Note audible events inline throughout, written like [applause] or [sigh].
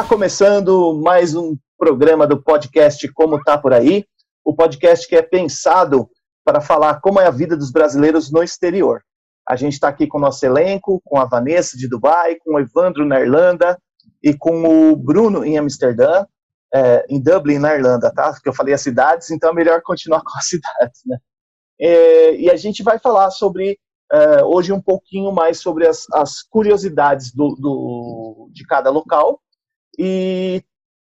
Está começando mais um programa do podcast Como Tá Por Aí, o podcast que é pensado para falar como é a vida dos brasileiros no exterior. A gente está aqui com o nosso elenco, com a Vanessa de Dubai, com o Evandro na Irlanda e com o Bruno em Amsterdã, é, em Dublin, na Irlanda, tá? Porque eu falei as cidades, então é melhor continuar [laughs] com as cidades, né? É, e a gente vai falar sobre é, hoje um pouquinho mais sobre as, as curiosidades do, do, de cada local. E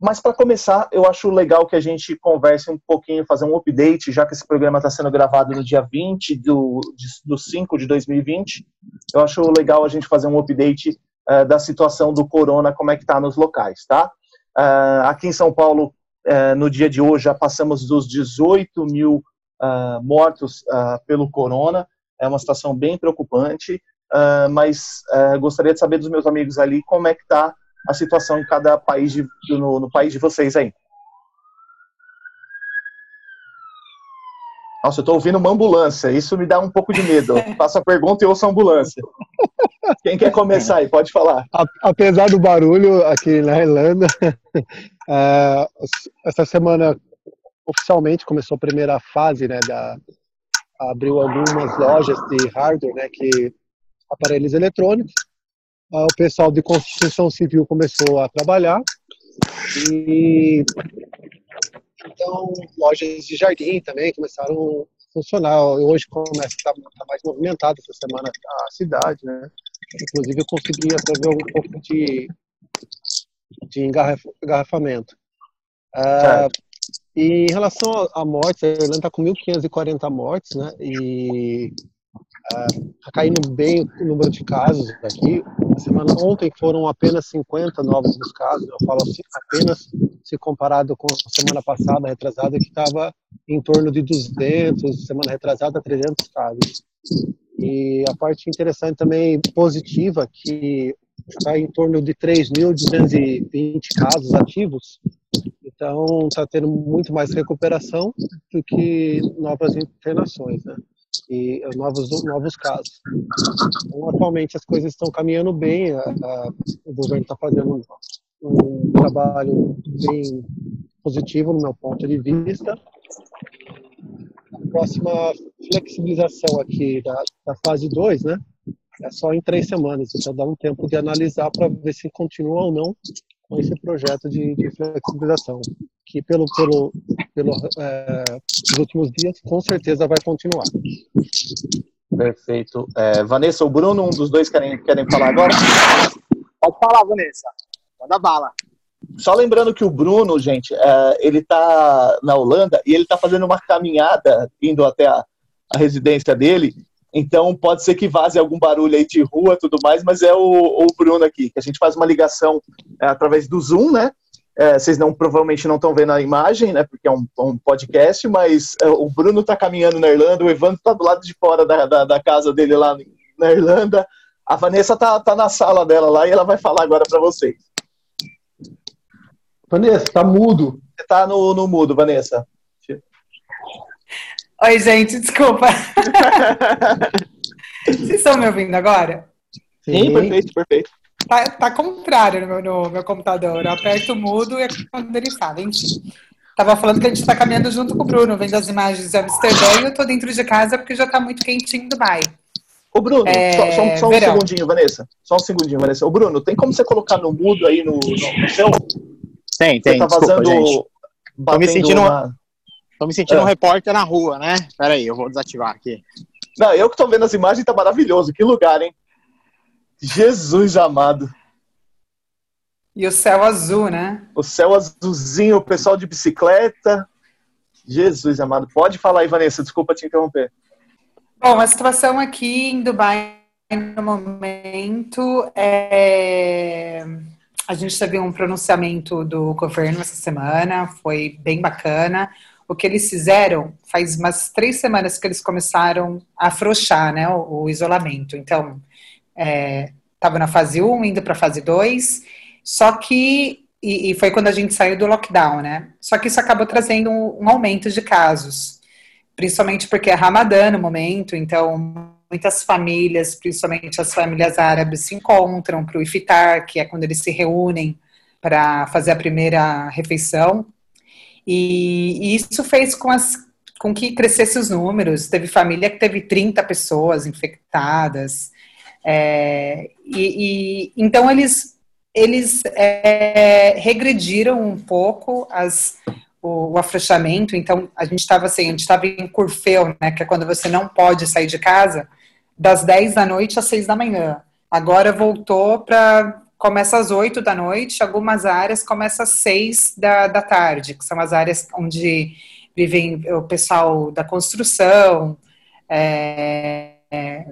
mas para começar, eu acho legal que a gente converse um pouquinho, fazer um update, já que esse programa está sendo gravado no dia 20 do, de, do 5 de 2020. Eu acho legal a gente fazer um update uh, da situação do corona, como é que está nos locais, tá? Uh, aqui em São Paulo, uh, no dia de hoje, já passamos dos 18 mil mortos pelo corona. É uma situação bem preocupante, mas gostaria de saber dos meus amigos ali como é que está a situação em cada país de, no, no país de vocês aí. Nossa, eu tô ouvindo uma ambulância, isso me dá um pouco de medo. Faça a pergunta e ouça a ambulância. Quem quer começar aí? Pode falar. Apesar do barulho aqui na Irlanda, [laughs] é, essa semana oficialmente começou a primeira fase, né, da, abriu algumas lojas de hardware, né, que aparelhos eletrônicos, o pessoal de construção civil começou a trabalhar e então lojas de jardim também começaram a funcionar. Hoje começa a estar tá mais movimentado essa semana a cidade, né? Inclusive eu consegui até ver um pouco de, de engarrafamento. Ah, e em relação a mortes, a Irlanda está com 1.540 mortes, né? E Está caindo bem o número de casos aqui. Na semana ontem foram apenas 50 novos casos. Eu falo assim, apenas se comparado com a semana passada, retrasada, que estava em torno de 200, semana retrasada 300 casos. E a parte interessante também positiva que está em torno de 3.220 casos ativos. Então está tendo muito mais recuperação do que novas internações, né? E novos novos casos. Então, atualmente as coisas estão caminhando bem, a, a, o governo está fazendo um, um, trabalho bem positivo no meu ponto de vista. A próxima flexibilização aqui da, da fase 2, né, é só em três semanas, então dá um tempo de analisar para ver se continua ou não com esse projeto de, de flexibilização, que pelo, pelo, pelo é, últimos dias com certeza vai continuar. Perfeito. É, Vanessa ou Bruno, um dos dois querem, querem falar agora? Pode falar, Vanessa. Manda bala. Só lembrando que o Bruno, gente, é, ele está na Holanda e ele está fazendo uma caminhada indo até a, a residência dele então pode ser que vaze algum barulho aí de rua tudo mais, mas é o, o Bruno aqui, que a gente faz uma ligação é, através do Zoom, né? É, vocês não provavelmente não estão vendo a imagem, né? Porque é um, um podcast, mas é, o Bruno está caminhando na Irlanda, o Evandro está do lado de fora da, da, da, casa dele lá na Irlanda. A Vanessa tá, tá na sala dela lá e ela vai falar agora para vocês. Vanessa, tá mudo. Você tá no, no mudo, Vanessa. Oi, gente, desculpa. [laughs] Vocês estão me ouvindo agora? Sim, Sim perfeito, perfeito. Tá, tá contrário no meu, no meu computador. Eu aperto o mudo e é quando ele fala, enfim. Tava falando que a gente está caminhando junto com o Bruno, vendo as imagens de Amsterdã e eu tô dentro de casa porque já tá muito quentinho do Dubai. Ô, Bruno, é... só, só, só um Verão. segundinho, Vanessa. Só um segundinho, Vanessa. Ô, Bruno, tem como você colocar no mudo aí no, no seu? Tem, tem. Você tá vazando. Desculpa, Tô me sentindo. Uma... Tô me sentindo é. um repórter na rua, né? Pera aí, eu vou desativar aqui. Não, eu que tô vendo as imagens, tá maravilhoso. Que lugar, hein? Jesus amado. E o céu azul, né? O céu azulzinho, o pessoal de bicicleta. Jesus amado. Pode falar aí, Vanessa, desculpa te interromper. Bom, a situação aqui em Dubai no momento é. A gente teve um pronunciamento do governo essa semana, foi bem bacana o que eles fizeram faz umas três semanas que eles começaram a afrouxar né, o, o isolamento. Então, estava é, na fase 1, indo para a fase 2, só que. E, e, foi quando a gente saiu do lockdown, né? Só que isso acabou trazendo um, um aumento de casos, principalmente porque é Ramadã no momento, então muitas famílias, principalmente as famílias árabes, se encontram para o iftar, que é quando eles se reúnem para fazer a primeira refeição. E, e isso fez com, as, com que crescesse os números. Teve família que teve 30 pessoas infectadas. É, e, e, então eles, eles é, regrediram um pouco as, o, o afrouxamento. Então a gente estava assim, a gente estava em curfeu, né, que é quando você não pode sair de casa das 10 da noite às 6 da manhã. Agora voltou para começa às 8 da noite, algumas áreas começam às 6 da, da tarde, que são as áreas onde vivem o pessoal da construção, é, é,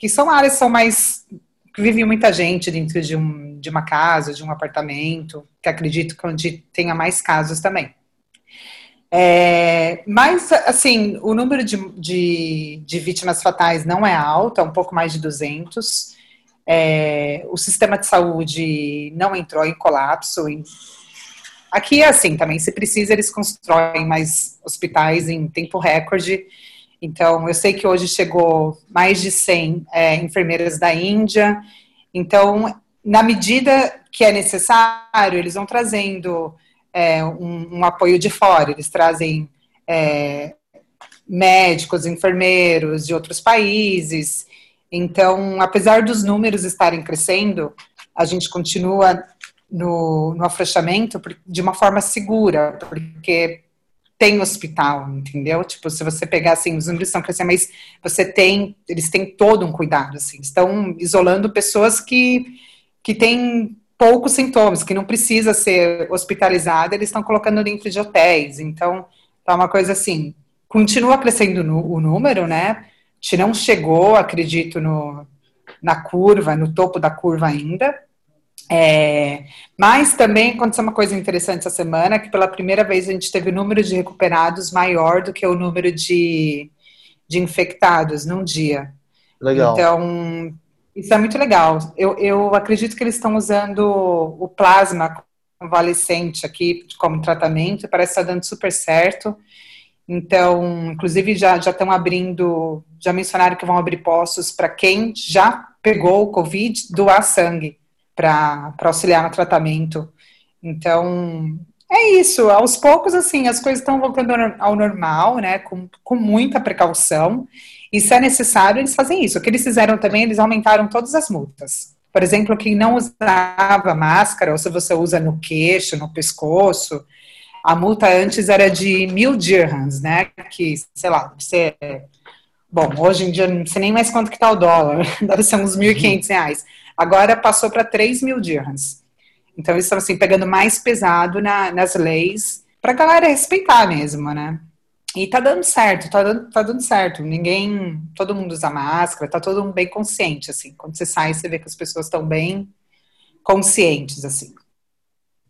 que, são áreas que são mais que vive muita gente dentro de, um, de uma casa, de um apartamento, que acredito que é onde tenha mais casos também. É, mas, assim, o número de, de, de, vítimas fatais não é alto, é um pouco mais de 200. É, o sistema de saúde não entrou em colapso. Em... Aqui é assim também, se precisa, eles constroem mais hospitais em tempo recorde. Então, eu sei que hoje chegou mais de 100 é, enfermeiras da Índia. Então, na medida que é necessário, eles vão trazendo é, um, um, apoio de fora, eles trazem é, médicos, enfermeiros de outros países. Então, apesar dos números estarem crescendo, a gente continua no, no afrouxamento de uma forma segura, porque tem hospital, entendeu? Tipo, se você pegar assim, os números estão crescendo, mas você tem, eles têm todo um cuidado, assim, estão isolando pessoas que, que têm poucos sintomas, que não precisa ser hospitalizada, eles estão colocando dentro de hotéis. Então, tá uma coisa assim, continua crescendo no, o número, né? A gente não chegou, acredito, no, na curva, no topo da curva ainda. É, mas também aconteceu uma coisa interessante essa semana, que pela primeira vez a gente teve o número de recuperados maior do que o número de, de infectados num dia. Legal. Então, isso é muito legal. Eu, eu acredito que eles estão usando o plasma convalescente aqui como tratamento, parece estar dando super certo. Então, inclusive, já, já estão abrindo, já mencionaram que vão abrir postos para quem já pegou o Covid, doar sangue para auxiliar no tratamento. Então, é isso. Aos poucos, assim, as coisas estão voltando ao normal, né, com, com muita precaução. E se é necessário, eles fazem isso. O que eles fizeram também, eles aumentaram todas as multas. Por exemplo, quem não usava máscara, ou se você usa no queixo, no pescoço, a multa antes era de mil dirhams, né? Que, sei lá, você. Bom, hoje em dia não sei nem mais quanto que tá o dólar, [laughs] deve ser uns 1.500 reais. Agora passou para 3 mil dirhams. Então eles estão assim, pegando mais pesado na, nas leis para a galera respeitar mesmo, né? E tá dando certo, tá dando, tá dando certo. Ninguém, todo mundo usa máscara, tá todo mundo bem consciente, assim. Quando você sai, você vê que as pessoas estão bem conscientes, assim.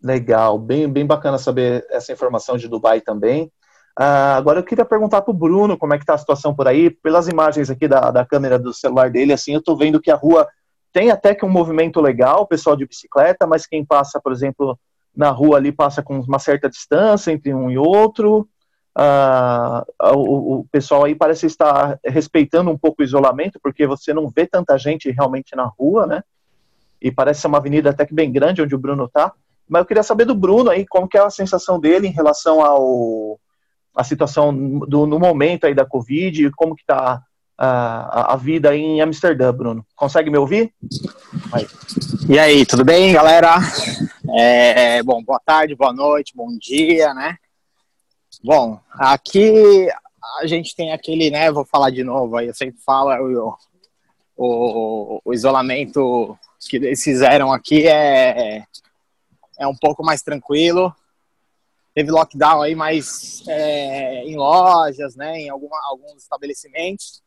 Legal, bem, bem bacana saber essa informação de Dubai também. Uh, agora eu queria perguntar para o Bruno como é que está a situação por aí. Pelas imagens aqui da, da câmera do celular dele, assim, eu estou vendo que a rua tem até que um movimento legal, pessoal de bicicleta, mas quem passa, por exemplo, na rua ali passa com uma certa distância entre um e outro uh, o, o, pessoal aí parece estar respeitando um pouco o isolamento, porque você não vê tanta gente realmente na rua, né? E parece ser uma avenida até que bem grande onde o Bruno tá. Mas eu queria saber do Bruno aí, como que é a sensação dele em relação ao a situação do, no momento aí da Covid, como que tá a, vida em Amsterdã, Bruno. Consegue me ouvir? Aí. E aí, tudo bem, galera? É, bom, boa tarde, boa noite, bom dia, né? Bom, aqui a gente tem aquele, né? Vou falar de novo aí, eu sempre falo, é o, o, o isolamento que eles fizeram aqui é, é um pouco mais tranquilo. Teve lockdown aí, mas é, em lojas, né? Em alguma, alguns estabelecimentos.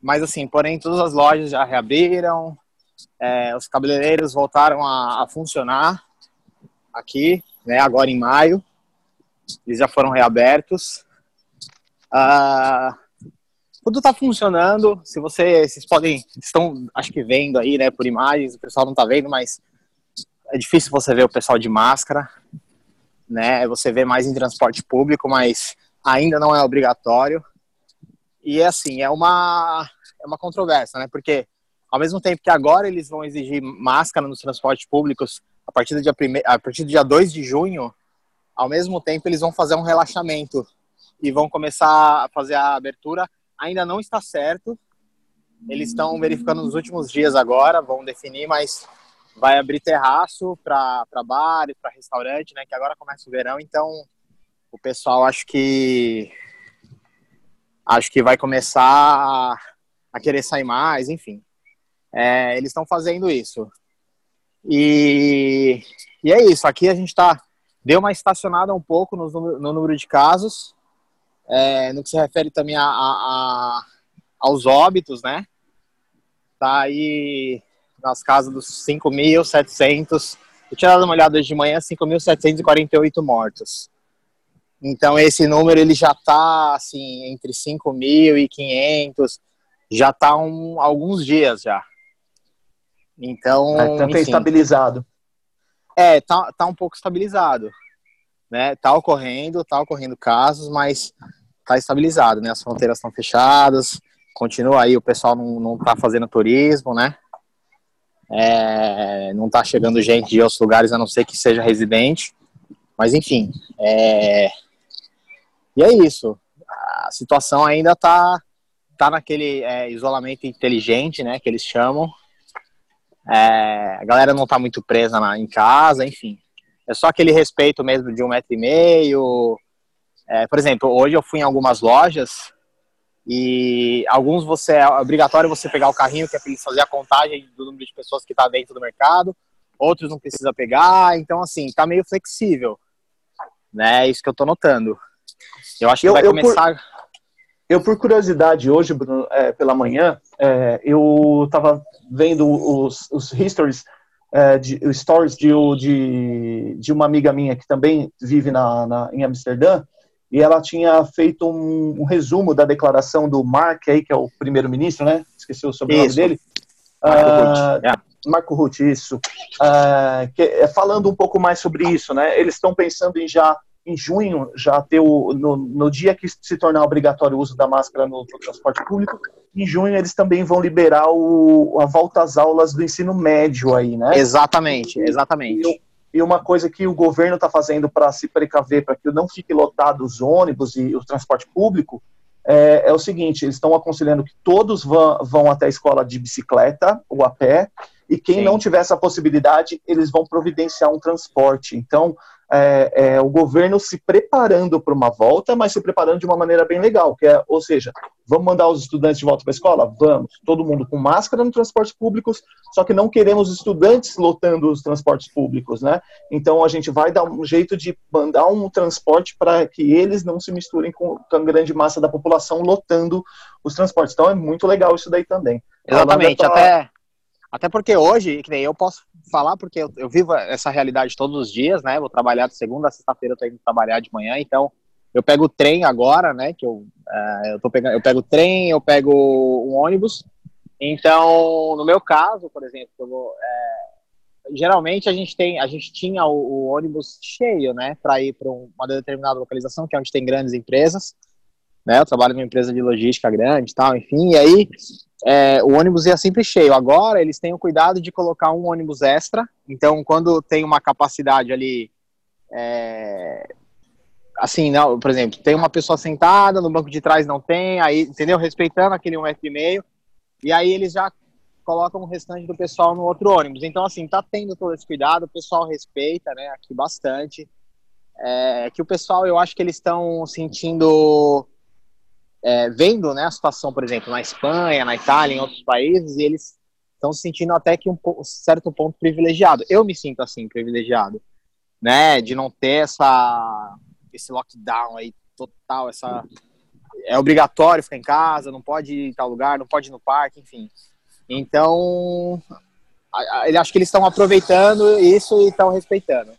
Mas assim, porém, todas as lojas já reabriram, é, os cabeleireiros voltaram a, a funcionar aqui, né? Agora em maio eles já foram reabertos. Ah, tudo está funcionando. Se você, vocês podem, estão, acho que vendo aí, né, por imagens, o pessoal não está vendo, mas é difícil você ver o pessoal de máscara, né? Você vê mais em transporte público, mas ainda não é obrigatório. E assim, é uma é uma controvérsia, né? Porque ao mesmo tempo que agora eles vão exigir máscara nos transportes públicos a partir do dia, prime... a partir do dia 2 de junho, ao mesmo tempo eles vão fazer um relaxamento e vão começar a fazer a abertura. Ainda não está certo, eles estão verificando nos últimos dias agora, vão definir, mas vai abrir terraço para bar, para restaurante, né? Que agora começa o verão, então o pessoal acho que acho que vai começar a, querer sair mais, enfim. É, eles estão fazendo isso. E, e é isso. Aqui a gente tá deu uma estacionada um pouco no, no número de casos, é, no que se refere também a, a, a, aos óbitos, né? Tá aí nas casas dos 5.700. Eu tinha dado uma olhada hoje de manhã, 5.748 mortos. Então esse número ele já está assim entre 5.500, já está um, alguns dias já. Então, é, então estabilizado. É, tá, tá um pouco estabilizado, né? Tá ocorrendo, tá ocorrendo casos, mas tá estabilizado, né? As fronteiras estão fechadas, continua aí, o pessoal não, não tá fazendo turismo, né? É, não tá chegando gente de outros lugares, a não ser que seja residente. Mas enfim, é, e é isso. A situação ainda tá, tá naquele é, isolamento inteligente, né, que eles chamam. É, a galera não tá muito presa na, em casa, enfim. É só aquele respeito mesmo de um metro e meio. É, por exemplo, hoje eu fui em algumas lojas e alguns você é obrigatório você pegar o carrinho que é para fazer a contagem do número de pessoas que está dentro do mercado. Outros não precisa pegar, então assim tá meio flexível, né? É isso que eu tô notando. Eu acho que eu, vai começar. Eu por, eu, por curiosidade, hoje, Bruno, é, pela manhã, é, eu estava vendo os, os histories, é, de, os stories de, de, de uma amiga minha que também vive na, na em Amsterdã, e ela tinha feito um, um, resumo da declaração do Mark, aí, que é o primeiro-ministro, né? Esqueci o sobrenome dele. Marco uh, Ruth. Yeah. Marco Ruth, isso. Uh, que, é, falando um pouco mais sobre isso, né? Eles estão pensando em já em junho já ter o, no, no, dia que se tornar obrigatório o uso da máscara no, no, transporte público, em junho eles também vão liberar o, a volta às aulas do ensino médio aí, né? Exatamente, exatamente. E, e uma coisa que o governo está fazendo para se precaver, para que não fique lotado os ônibus e o transporte público, é, é o seguinte, eles estão aconselhando que todos vão, vão até a escola de bicicleta ou a pé, e quem Sim. não tiver essa possibilidade, eles vão providenciar um transporte. Então, é, é, o governo se preparando para uma volta, mas se preparando de uma maneira bem legal, que é, ou seja, vamos mandar os estudantes de volta para a escola? Vamos, todo mundo com máscara nos transportes públicos, só que não queremos estudantes lotando os transportes públicos, né? Então a gente vai dar um jeito de mandar um transporte para que eles não se misturem com, com a grande massa da população lotando os transportes. Então é muito legal isso daí também. Exatamente, até até porque hoje, que nem eu posso falar, porque eu, eu, vivo essa realidade todos os dias, né? Vou trabalhar de segunda a sexta-feira, eu tô indo trabalhar de manhã, então eu pego o trem agora, né? Que eu, uh, eu tô pegando, eu pego o trem, eu pego um ônibus. Então, no meu caso, por exemplo, vou, é, geralmente a gente tem, a gente tinha o, o ônibus cheio, né? Para ir para uma determinada localização, que é onde tem grandes empresas. Né, eu trabalho numa empresa de logística grande, tal, enfim. E aí é, o ônibus ia sempre cheio. Agora eles têm o cuidado de colocar um ônibus extra. Então, quando tem uma capacidade ali, é, assim, não, por exemplo, tem uma pessoa sentada no banco de trás não tem, aí entendeu? Respeitando aquele um metro e meio. E aí eles já colocam o restante do pessoal no outro ônibus. Então, assim, tá tendo todo esse cuidado, o pessoal respeita, né? Aqui bastante. É, que o pessoal, eu acho que eles estão sentindo é, vendo né, a situação, por exemplo, na Espanha, na Itália, em outros países, e eles estão se sentindo até que um certo ponto privilegiado. Eu me sinto assim, privilegiado, né, de não ter essa esse lockdown aí total, essa é obrigatório ficar em casa, não pode ir em tal lugar, não pode ir no parque, enfim. Então, ele acho que eles estão aproveitando isso e estão respeitando.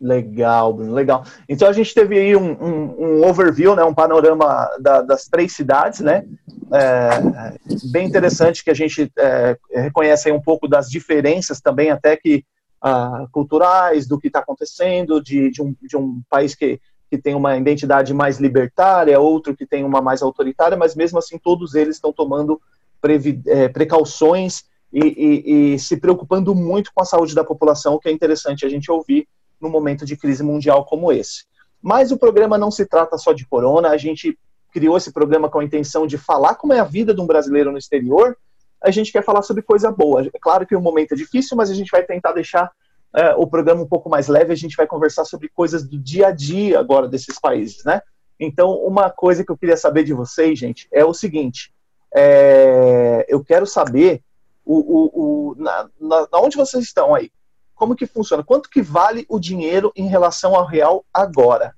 Legal, Bruno, legal. Então a gente teve aí um, um, um overview, né, um panorama da, das três cidades, né? É, bem interessante que a gente é, reconhece um pouco das diferenças também, até que ah, culturais, do que está acontecendo, de, de, um, de um país que, que tem uma identidade mais libertária, outro que tem uma mais autoritária, mas mesmo assim todos eles estão tomando previ, é, precauções e, e, e se preocupando muito com a saúde da população, o que é interessante a gente ouvir num momento de crise mundial como esse. Mas o programa não se trata só de corona, a gente criou esse programa com a intenção de falar como é a vida de um brasileiro no exterior, a gente quer falar sobre coisa boa. É claro que o momento é difícil, mas a gente vai tentar deixar é, o programa um pouco mais leve, a gente vai conversar sobre coisas do dia a dia agora desses países, né? Então, uma coisa que eu queria saber de vocês, gente, é o seguinte: é, eu quero saber o, o, o na, na, onde vocês estão aí. Como que funciona? Quanto que vale o dinheiro em relação ao real agora?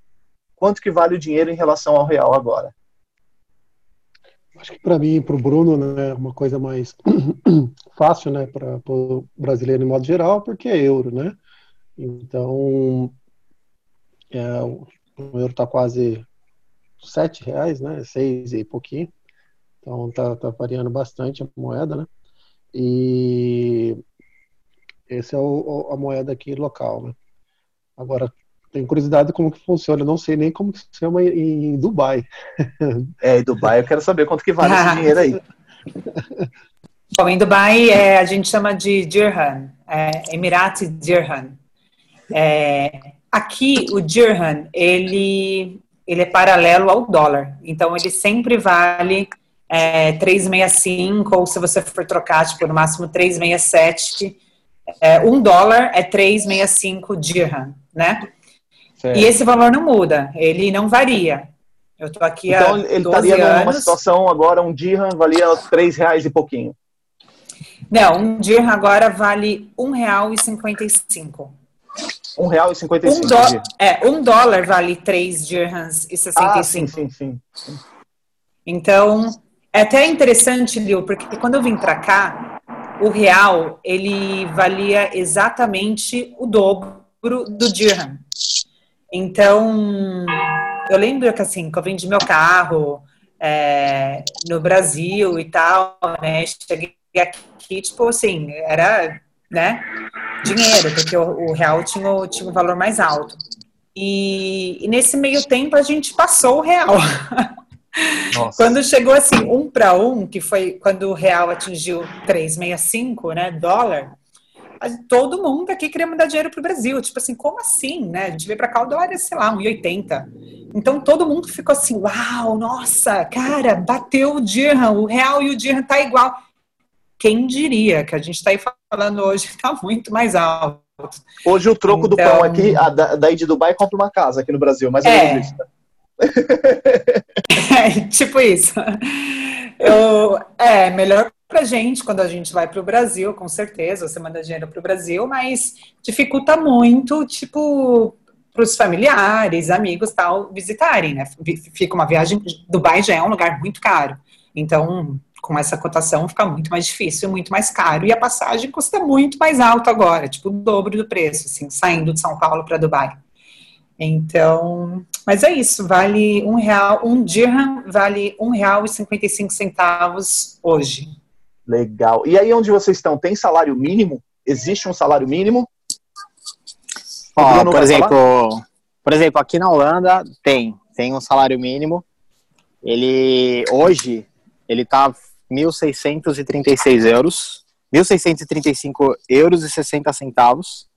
Quanto que vale o dinheiro em relação ao real agora? Acho que para mim e para o Bruno né, é uma coisa mais [clears throat] fácil, né, para o brasileiro em modo geral, porque é euro, né? Então, é, o euro está quase sete reais, né? Seis e pouquinho. Então tá, tá variando bastante a moeda, né? E esse é o, a moeda aqui local, né? Agora, tenho curiosidade como que funciona. Eu não sei nem como que se chama em, Dubai. É, em Dubai eu quero saber quanto que vale esse [laughs] dinheiro aí. Bom, em Dubai é, a gente chama de dirham, é, Emirati dirham. É, aqui o dirham ele ele é paralelo ao dólar, então ele sempre vale é, 3,65 ou se você for trocar tipo no máximo 3,67, é, um dólar é 3,65 dirham, né? Certo. E esse valor não muda, ele não varia. Eu estou aqui então, há ele estaria anos. numa situação agora, um dirham valia três reais e pouquinho. Não, um dirham agora vale um real e cinquenta e cinco. Um real e cinquenta e cinco. É, um dólar vale três dirhams e sessenta e cinco. Sim, sim, sim. Então, é até interessante, Liu, porque quando eu vim para cá, o real, ele valia exatamente o dobro do dirham. Então, eu lembro que assim, que eu vendi meu carro é, no Brasil e tal, né? Cheguei aqui, tipo assim, era, né? Dinheiro, porque o, o real tinha, tinha um valor mais alto. E, e, nesse meio tempo a gente passou o real. [laughs] Nossa. Quando chegou assim, um para um, que foi quando o real atingiu 3,65, né, dólar, todo mundo aqui queria mandar dinheiro para o Brasil. Tipo assim, como assim, né? A gente veio para cá, o dólar é, sei lá, 1,80. Então todo mundo ficou assim, uau, nossa, cara, bateu o dirham, o real e o dirham tá igual. Quem diria que a gente está aí falando hoje está muito mais alto. Hoje o troco então... do pão aqui, a, daí de Dubai, compra uma casa aqui no Brasil, mas é, isso. [laughs] é, tipo isso. Eu, é, melhor pra gente quando a gente vai pro Brasil, com certeza, você manda dinheiro pro Brasil, mas dificulta muito, tipo, pros familiares, amigos tal, visitarem, né? Fica uma viagem, Dubai já é um lugar muito caro, então com essa cotação fica muito mais difícil, muito mais caro, e a passagem custa muito mais alto agora, tipo o dobro do preço, assim, saindo de São Paulo para Dubai. Então, mas é isso, vale um real, um dirham vale um real e cinquenta e cinco centavos hoje. Legal. E aí onde vocês estão, tem salário mínimo? Existe um salário mínimo? Ó, por exemplo, falar? por exemplo, aqui na Holanda tem, tem um salário mínimo. Ele hoje ele tá 1.636 euros, 1.635 euros e 60 centavos.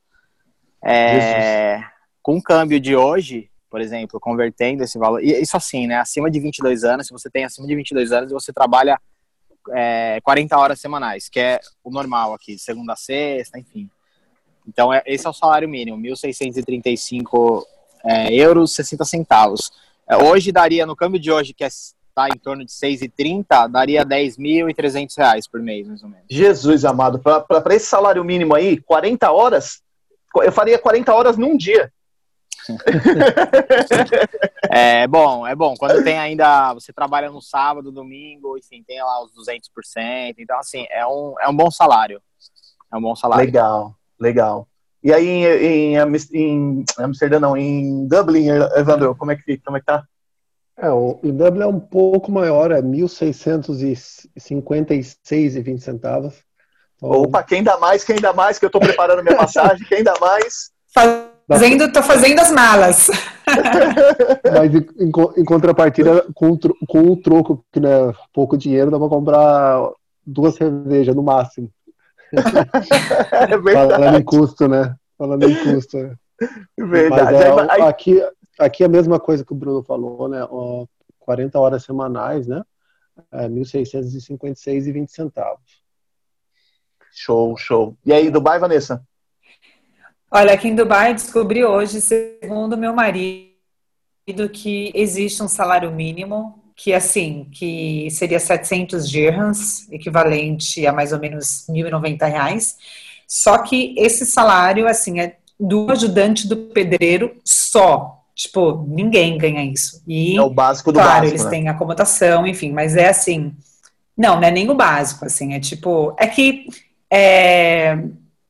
É, com o câmbio de hoje, por exemplo, convertendo esse valor, e isso assim, né, acima de 22 anos, se você tem acima de 22 anos, você trabalha é, 40 horas semanais, que é o normal aqui, segunda a sexta, enfim. Então, é, esse é o salário mínimo, 1.635 é, euros 60 centavos. É, hoje daria, no câmbio de hoje, que é está em torno de 6,30, daria 10.300 reais por mês, mais ou menos. Jesus amado, para esse salário mínimo aí, 40 horas, eu faria 40 horas num dia. [laughs] é bom, é bom. Quando tem ainda, você trabalha no sábado, domingo, enfim, tem lá os 200%. Então, assim, é um, é um bom salário. É um bom salário. Legal, legal. E aí em, em, em Amsterdã, não, em Dublin, Evandro, como é que, como é que tá? É, o, o Dublin é um pouco maior, é 1.656,20 centavos. Então... Opa, quem dá mais, quem dá mais, que eu estou preparando minha [laughs] passagem, quem dá mais? Fazendo, tô fazendo as malas. [laughs] Mas em, em contrapartida, com, com o troco, que é pouco dinheiro, dá para comprar duas cervejas no máximo. [laughs] é Falando em custo, né? Falando em custo. É. Verdade. Mas, é, aqui, aqui é a mesma coisa que o Bruno falou, né? 40 horas semanais, né? É 1.656,20 centavos. Show, show. E aí, Dubai, Vanessa? Olha, aqui em Dubai descobri hoje, segundo meu marido, que existe um salário mínimo que assim, que seria 700 dirhams, equivalente a mais ou menos 1.090 reais. Só que esse salário, assim, é do ajudante do pedreiro só. Tipo, ninguém ganha isso. E, é o básico do claro, básico. eles né? têm acomodação, enfim, mas é assim. Não, não é nem o básico, assim, é tipo. É que. É,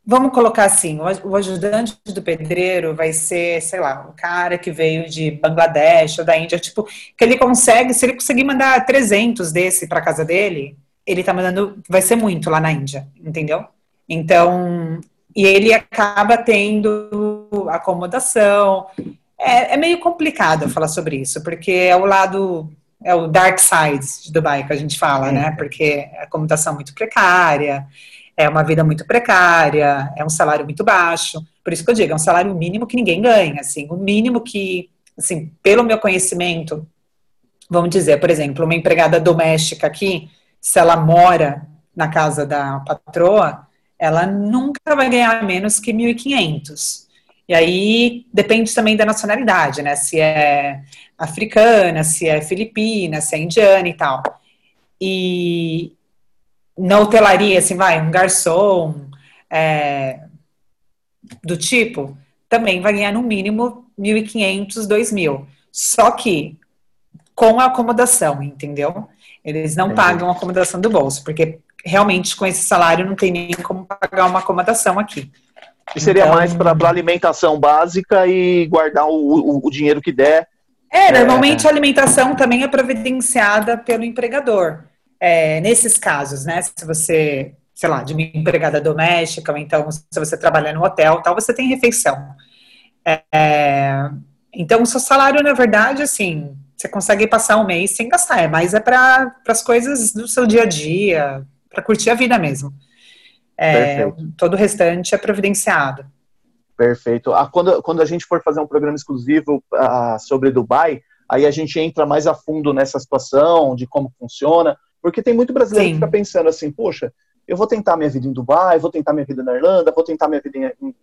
vamos colocar assim: o ajudante do pedreiro vai ser, sei lá, um cara que veio de Bangladesh ou da Índia, tipo, que ele consegue, se ele conseguir mandar 300 desse para casa dele, ele tá mandando, vai ser muito lá na Índia, entendeu? Então, e ele acaba tendo acomodação. É, é, meio complicado falar sobre isso, porque é o lado, é o dark side de Dubai que a gente fala, né? Porque a acomodação muito precária, é uma vida muito precária, é um salário muito baixo. Por isso que eu digo, é um salário mínimo que ninguém ganha, assim, o mínimo que, assim, pelo meu conhecimento, vamos dizer, por exemplo, uma empregada doméstica aqui, se ela mora na casa da patroa, ela nunca vai ganhar menos que 1.500. E aí depende também da nacionalidade, né? Se é africana, se é filipina, se é indiana e tal. E na hotelaria, assim, vai, um garçom é, do tipo, também vai ganhar no mínimo 1.500, 2.000. Só que com a acomodação, entendeu? Eles não pagam a acomodação do bolso, porque realmente com esse salário não tem nem como pagar uma acomodação aqui. E seria então, mais para alimentação básica e guardar o, o, o dinheiro que der. É, normalmente é... a alimentação também é providenciada pelo empregador. É, nesses casos, né? Se você, sei lá, de uma empregada doméstica, ou então se você trabalha no hotel, tal, você tem refeição. É, então, o seu salário, na verdade, assim, você consegue passar um mês sem gastar, é mais é para as coisas do seu dia a dia, para curtir a vida mesmo. É, todo o restante é providenciado. Perfeito. Ah, quando, quando a gente for fazer um programa exclusivo ah, sobre Dubai, aí a gente entra mais a fundo nessa situação, de como funciona, porque tem muito brasileiro Sim. que fica pensando assim, poxa, eu vou tentar minha vida em Dubai, vou tentar minha vida na Irlanda, vou tentar minha vida em, em,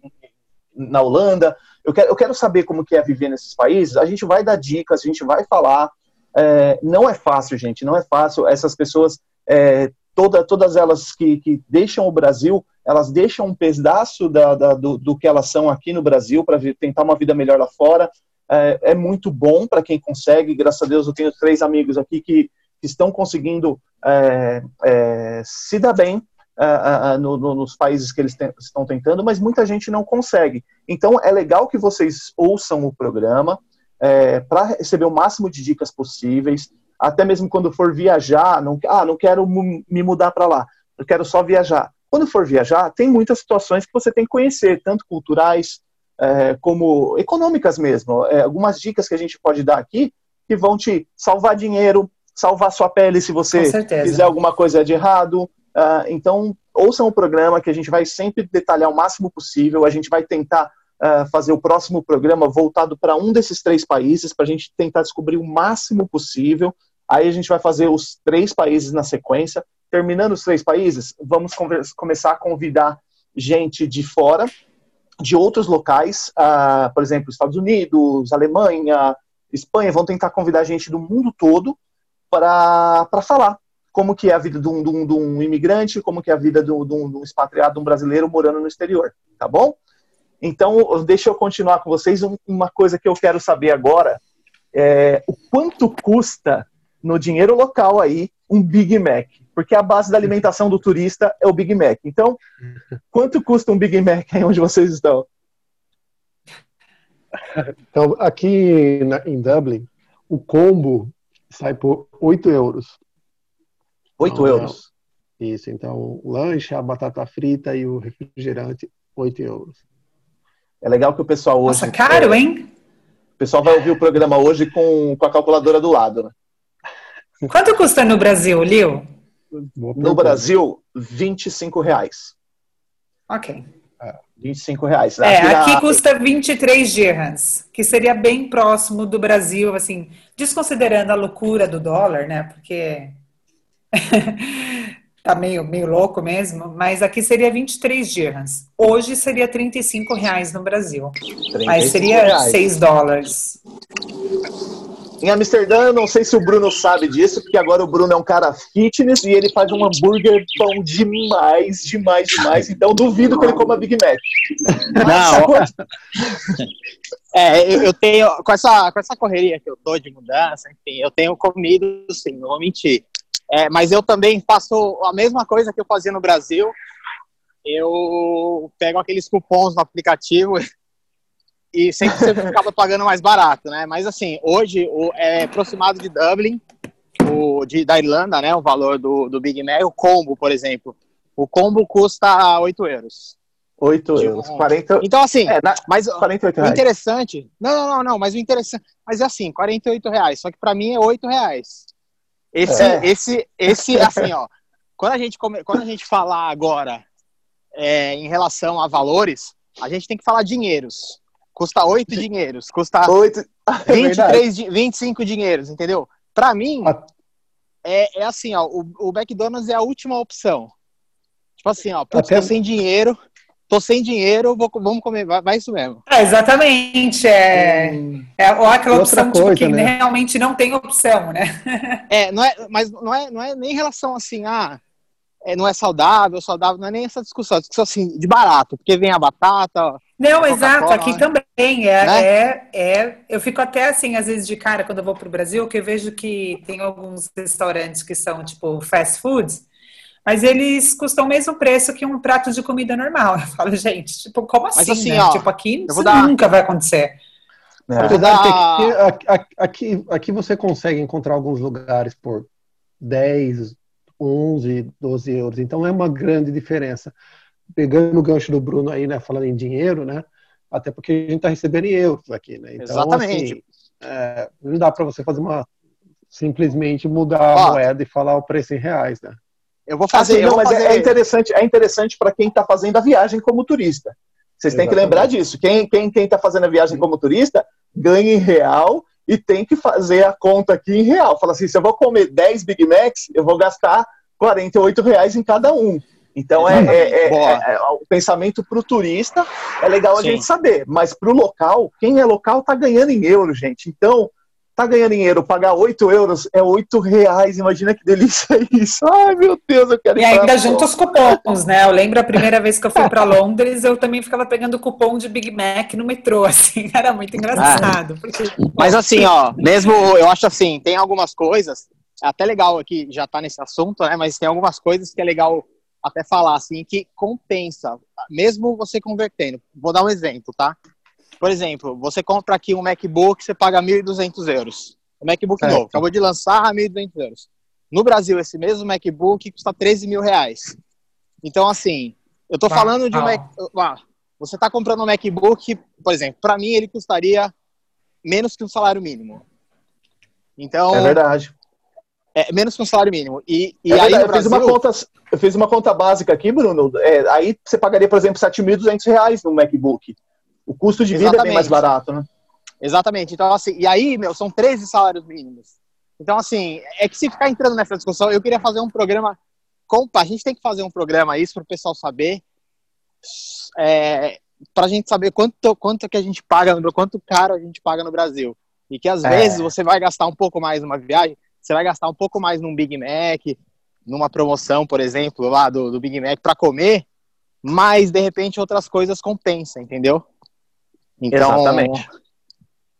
na Holanda, eu quero, eu quero saber como que é viver nesses países, a gente vai dar dicas, a gente vai falar, é, não é fácil, gente, não é fácil, essas pessoas é, toda, todas elas que, que deixam o Brasil, elas deixam um pedaço da, da do, do, que elas são aqui no Brasil para tentar uma vida melhor lá fora. É, é muito bom para quem consegue. Graças a Deus, eu tenho três amigos aqui que, que estão conseguindo é, é, se dar bem é, é, no, no, nos países que eles te, estão tentando, mas muita gente não consegue. Então, é legal que vocês ouçam o programa é, para receber o máximo de dicas possíveis até mesmo quando for viajar, não, ah, não quero me mudar para lá, eu quero só viajar. Quando for viajar, tem muitas situações que você tem que conhecer, tanto culturais é, como econômicas mesmo. É, algumas dicas que a gente pode dar aqui que vão te salvar dinheiro, salvar sua pele se você fizer alguma coisa de errado. Uh, então, ouçam o programa que a gente vai sempre detalhar o máximo possível. A gente vai tentar uh, fazer o próximo programa voltado para um desses três países, para a gente tentar descobrir o máximo possível. Aí a gente vai fazer os três países na sequência. Terminando os três países, vamos começar a convidar gente de fora, de outros locais, uh, por exemplo, Estados Unidos, Alemanha, Espanha, vão tentar convidar gente do mundo todo para falar como que é a vida de um, de um, de um imigrante, como que é a vida de um, de um, expatriado, um brasileiro morando no exterior, tá bom? Então, deixa eu continuar com vocês. Uma coisa que eu quero saber agora é o quanto custa no dinheiro local aí um Big Mac, porque a base da alimentação do turista é o Big Mac. Então, quanto custa um Big Mac aí onde vocês estão? Então, aqui na, em Dublin, o combo sai por 8 euros. 8 então, euros? É, isso, então o lanche, a batata frita e o refrigerante, 8 euros. É legal que o pessoal hoje. Nossa, caro, é, hein? O pessoal vai ouvir o programa hoje com, com a calculadora do lado, né? Quanto custa no Brasil, Lil? No Brasil, 25 reais. Ok. 25 reais. É, aqui custa 23 dirhams, que seria bem próximo do Brasil, assim, desconsiderando a loucura do dólar, né? Porque [laughs] tá meio, meio louco mesmo, mas aqui seria 23 dirhams. Hoje seria 35 reais no Brasil. Mas seria reais. 6 dólares. Em Amsterdã, eu não sei se o Bruno sabe disso, porque agora o Bruno é um cara fitness e ele faz um hambúrguer bom demais, demais, demais. Então duvido que ele coma Big Mac. Não. [laughs] é, eu tenho, com essa, com essa correria que eu tô de mudança, enfim, eu tenho comido sim, não vou mentir. É, mas eu também faço a mesma coisa que eu fazia no Brasil. Eu pego aqueles cupons no aplicativo e sempre você acaba pagando mais barato, né? Mas assim, hoje o, é aproximado de Dublin, o, de, da Irlanda, né? O valor do, do Big Mac, o combo, por exemplo. O combo custa 8 euros. 8 de euros. Um... 40... Então, assim, é, na... mas 48 reais. o interessante. Não, não, não, não, mas o interessante. Mas é assim, 48 reais. Só que para mim é 8 reais. Esse, é. esse, esse, assim, ó. Quando a gente, come, quando a gente falar agora é, em relação a valores, a gente tem que falar dinheiros. Custa 8 dinheiros, custa 8... 23, [laughs] é 25 dinheiros, entendeu? Para mim, ah. é, é assim, ó, o, o McDonald's é a última opção. Tipo assim, ó, putz, Até... tô sem dinheiro, tô sem dinheiro, vou, vamos comer, vai, vai isso mesmo. É, exatamente, é, hum, é ou aquela opção tipo, coisa, tipo, que né? realmente não tem opção, né? É, não é, mas não é, não é nem em relação assim, ah, é, não é saudável, saudável, não é nem essa discussão, é discussão assim, de barato, porque vem a batata. Não, exato, aqui né? também. É, né? é, é, eu fico até assim, às vezes, de cara quando eu vou para o Brasil, que eu vejo que tem alguns restaurantes que são tipo fast foods, mas eles custam o mesmo preço que um prato de comida normal. [laughs] Eu falo, gente, tipo, como assim? assim né? ó, tipo, aqui isso dar... nunca vai acontecer. É. Aqui, aqui, aqui você consegue encontrar alguns lugares por 10, 11, 12 euros. Então é uma grande diferença. Pegando o gancho do Bruno aí, né, falando em dinheiro, né? Até porque a gente está recebendo em euros aqui, né? Então, Exatamente. Assim, é, não dá para você fazer uma simplesmente mudar a moeda e falar o preço em reais, né? Eu vou fazer, assim, não, mas é fazer... é interessante, é interessante para quem está fazendo a viagem como turista. Vocês têm que lembrar disso. Quem quem quem está fazendo a viagem como turista ganha em real e tem que fazer a conta aqui em real. Fala assim, se eu vou comer 10 Big Macs, eu vou gastar 48 reais em cada um. Então é, é, é, é, o pensamento para o turista é legal a Sim. gente saber, mas para o local, quem é local está ganhando em euro, gente. Então tá ganhando dinheiro, pagar 8 euros é 8 reais. Imagina que delícia [laughs] isso. Ai, meu Deus, eu quero E ainda junto os cupons, né? Eu lembro a primeira vez que eu fui para [laughs] Londres, eu também ficava pegando cupom de Big Mac no metrô, [laughs] assim, era muito engraçado. Porque... Mas assim, ó, mesmo eu acho assim, tem algumas coisas, é até legal aqui já tá nesse assunto, né? Mas tem algumas coisas que é legal até falar, assim, que compensa, mesmo você convertendo. Vou dar um exemplo, tá? Por exemplo, você compra aqui um MacBook, você paga 1.200 euros. O MacBook novo, acabou de lançar, 1.200 euros. No Brasil, esse mesmo MacBook custa 13 mil reais. Então, assim, eu tô falando de um Mac... Ah, você tá comprando um MacBook, por exemplo, para mim ele custaria menos que um salário mínimo. Então... É verdade. É menos que um salário mínimo. E, e é aí Brasil... eu, fiz uma conta, eu fiz uma conta básica aqui, Bruno. É, aí você pagaria, por exemplo, 7.200 reais no MacBook. O custo de vida Exatamente. é bem mais barato, né? Exatamente. Então, assim, e aí, meu, são 13 salários mínimos. Então, assim, é que se ficar entrando nessa discussão, eu queria fazer um programa. Com, a gente tem que fazer um programa isso para o pessoal saber. É, para a gente saber quanto, quanto que a gente paga no quanto caro a gente paga no Brasil. E que às é. vezes você vai gastar um pouco mais numa viagem, você vai gastar um pouco mais num Big Mac, numa promoção, por exemplo, lá do, do Big Mac para comer, mas de repente outras coisas compensam, entendeu? Então, Exatamente.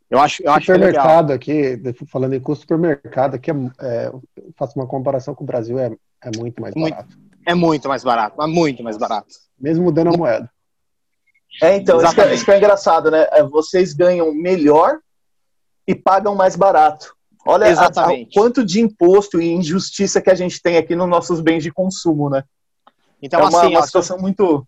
Eu acho, eu acho supermercado aqui, falando em custo, supermercado aqui, é, é, faço uma comparação com o Brasil, é, é muito mais muito, barato. É muito mais barato, é muito mais barato. Mesmo mudando a moeda. É, então, isso que é, isso que é, engraçado, né? É, vocês ganham melhor e pagam mais barato. Olha o quanto de imposto e injustiça que a gente tem aqui nos nossos bens de consumo, né? Então, é uma, assim, uma situação muito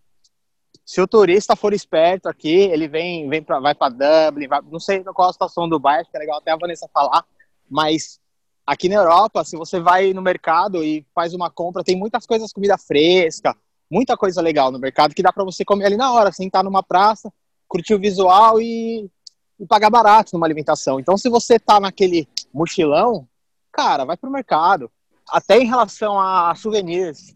se o turista for esperto aqui, ele vem, vem pra, vai para Dublin, vai, não sei qual a situação do bairro, que é legal até a Vanessa falar, mas aqui na Europa, se você vai no mercado e faz uma compra, tem muitas coisas, comida fresca, muita coisa legal no mercado que dá para você comer ali na hora, sentar numa praça, curtir o visual e, e pagar barato numa alimentação. Então, se você tá naquele mochilão, cara, vai pro mercado. Até em relação a souvenirs,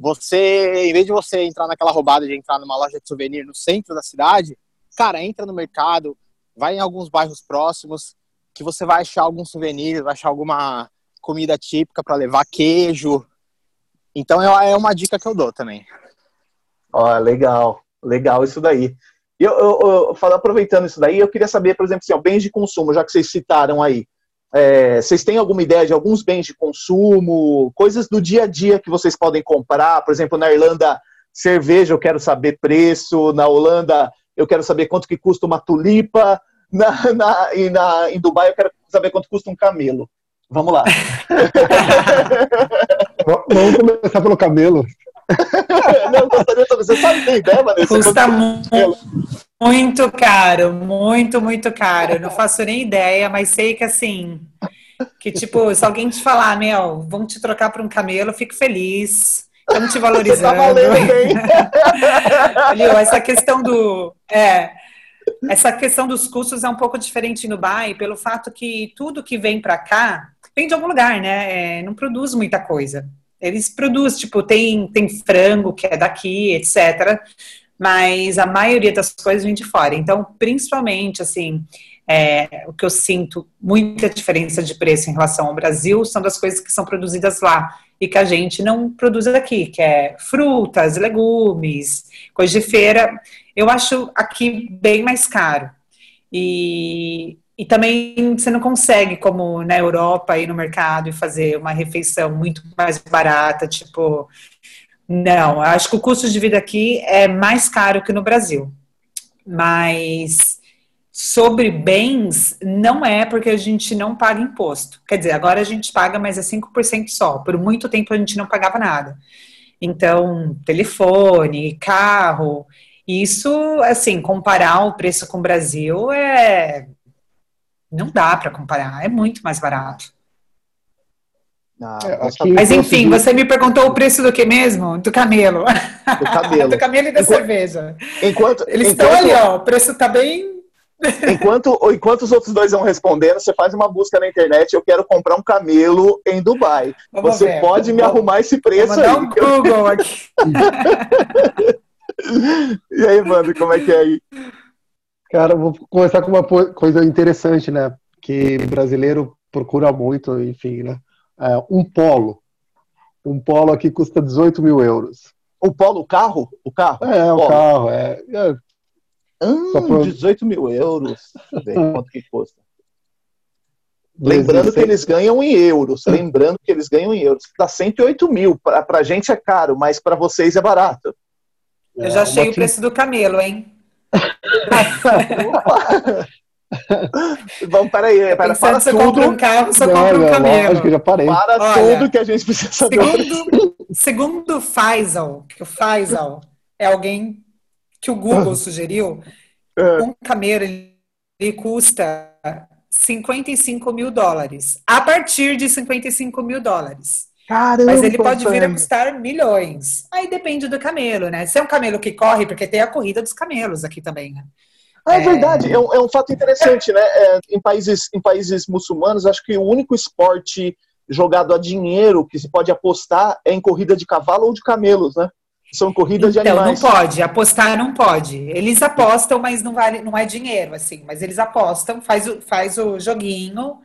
você, em vez de você entrar naquela roubada de entrar numa loja de souvenir no centro da cidade, cara, entra no mercado, vai em alguns bairros próximos, que você vai achar algum souvenir, vai achar alguma comida típica para levar, queijo. Então é, uma dica que eu dou também. Ó, legal, legal isso daí. Eu, eu, eu aproveitando isso daí, eu queria saber, por exemplo, assim, ó, bens de consumo, já que vocês citaram aí. É, vocês têm alguma ideia de alguns bens de consumo, coisas do dia a dia que vocês podem comprar? Por exemplo, na Irlanda, cerveja, eu quero saber preço. Na Holanda, eu quero saber quanto que custa uma tulipa. [laughs] Na, na, e na, em Dubai, eu quero saber quanto custa um camelo. Vamos lá. [laughs] Vamos começar pelo camelo. [laughs] Não, gostaria de Você sabe ter ideia, Vanessa? Custa muito caro, muito, muito caro. Não faço nem ideia, mas sei que assim, que tipo, se alguém te falar, meu, vamos te trocar por um camelo, fico feliz. Estamos te valorizando. Tá [laughs] essa questão do. É, essa questão dos custos é um pouco diferente no Dubai, pelo fato que tudo que vem para cá vem de algum lugar, né? É, não produz muita coisa. Eles produzem, tipo, tem, tem frango que é daqui, etc. Mas a maioria das coisas vem de fora. Então, principalmente, assim, é, o que eu sinto muita diferença de preço em relação ao Brasil são das coisas que são produzidas lá e que a gente não produz aqui, que é frutas, legumes, coisa de feira. Eu acho aqui bem mais caro. E, e também você não consegue, como na Europa, ir no mercado e fazer uma refeição muito mais barata, tipo. Não, acho que o custo de vida aqui é mais caro que no Brasil. Mas sobre bens, não é porque a gente não paga imposto. Quer dizer, agora a gente paga, mas é 5% só. Por muito tempo a gente não pagava nada. Então, telefone, carro, isso, assim, comparar o preço com o Brasil é não dá para comparar, é muito mais barato. Ah, Mas enfim, você me perguntou o preço do que mesmo? Do camelo. Do camelo. [laughs] do camelo e da enquanto, cerveja. Enquanto, Eles enquanto, estão ali, ó, o preço tá bem. [laughs] enquanto, enquanto os outros dois vão respondendo, você faz uma busca na internet, eu quero comprar um camelo em Dubai. Vamos você ver. pode me Vamos, arrumar esse preço aí. um Google aqui. [laughs] e aí, mano, como é que é aí? Cara, vou começar com uma coisa interessante, né? Que brasileiro procura muito, enfim, né? É, um polo. Um polo aqui custa 18 mil euros. O polo, o carro? O carro? É, o, o carro, é. é. Hum, por... 18 mil euros. quanto que custa. Lembrando que eles ganham em euros. Lembrando que eles ganham em euros. Dá 108 mil. Pra, pra gente é caro, mas para vocês é barato. Eu já achei o preço do camelo, hein? [laughs] Vamos, peraí, para, para você tudo. um carro, você não, compra um camelo. Acho que já parei. Para Olha, tudo que a gente precisa saber. Segundo, segundo o Faisal, que o Faisal é alguém que o Google sugeriu, é. um camelo ele custa 55 mil dólares. A partir de 55 mil dólares. Caramba, Mas ele pode vir a custar milhões. Aí depende do camelo, né? Se é um camelo que corre, porque tem a corrida dos camelos aqui também, né? Ah, é, verdade, é um, é um, fato interessante, né? É, em, países, em países muçulmanos, acho que o único esporte jogado a dinheiro que se pode apostar é em corrida de cavalo ou de camelos, né? São corridas então, de animais. Não pode, apostar não pode. Eles apostam, mas não vale, não é dinheiro, assim. Mas eles apostam, faz o, faz o joguinho,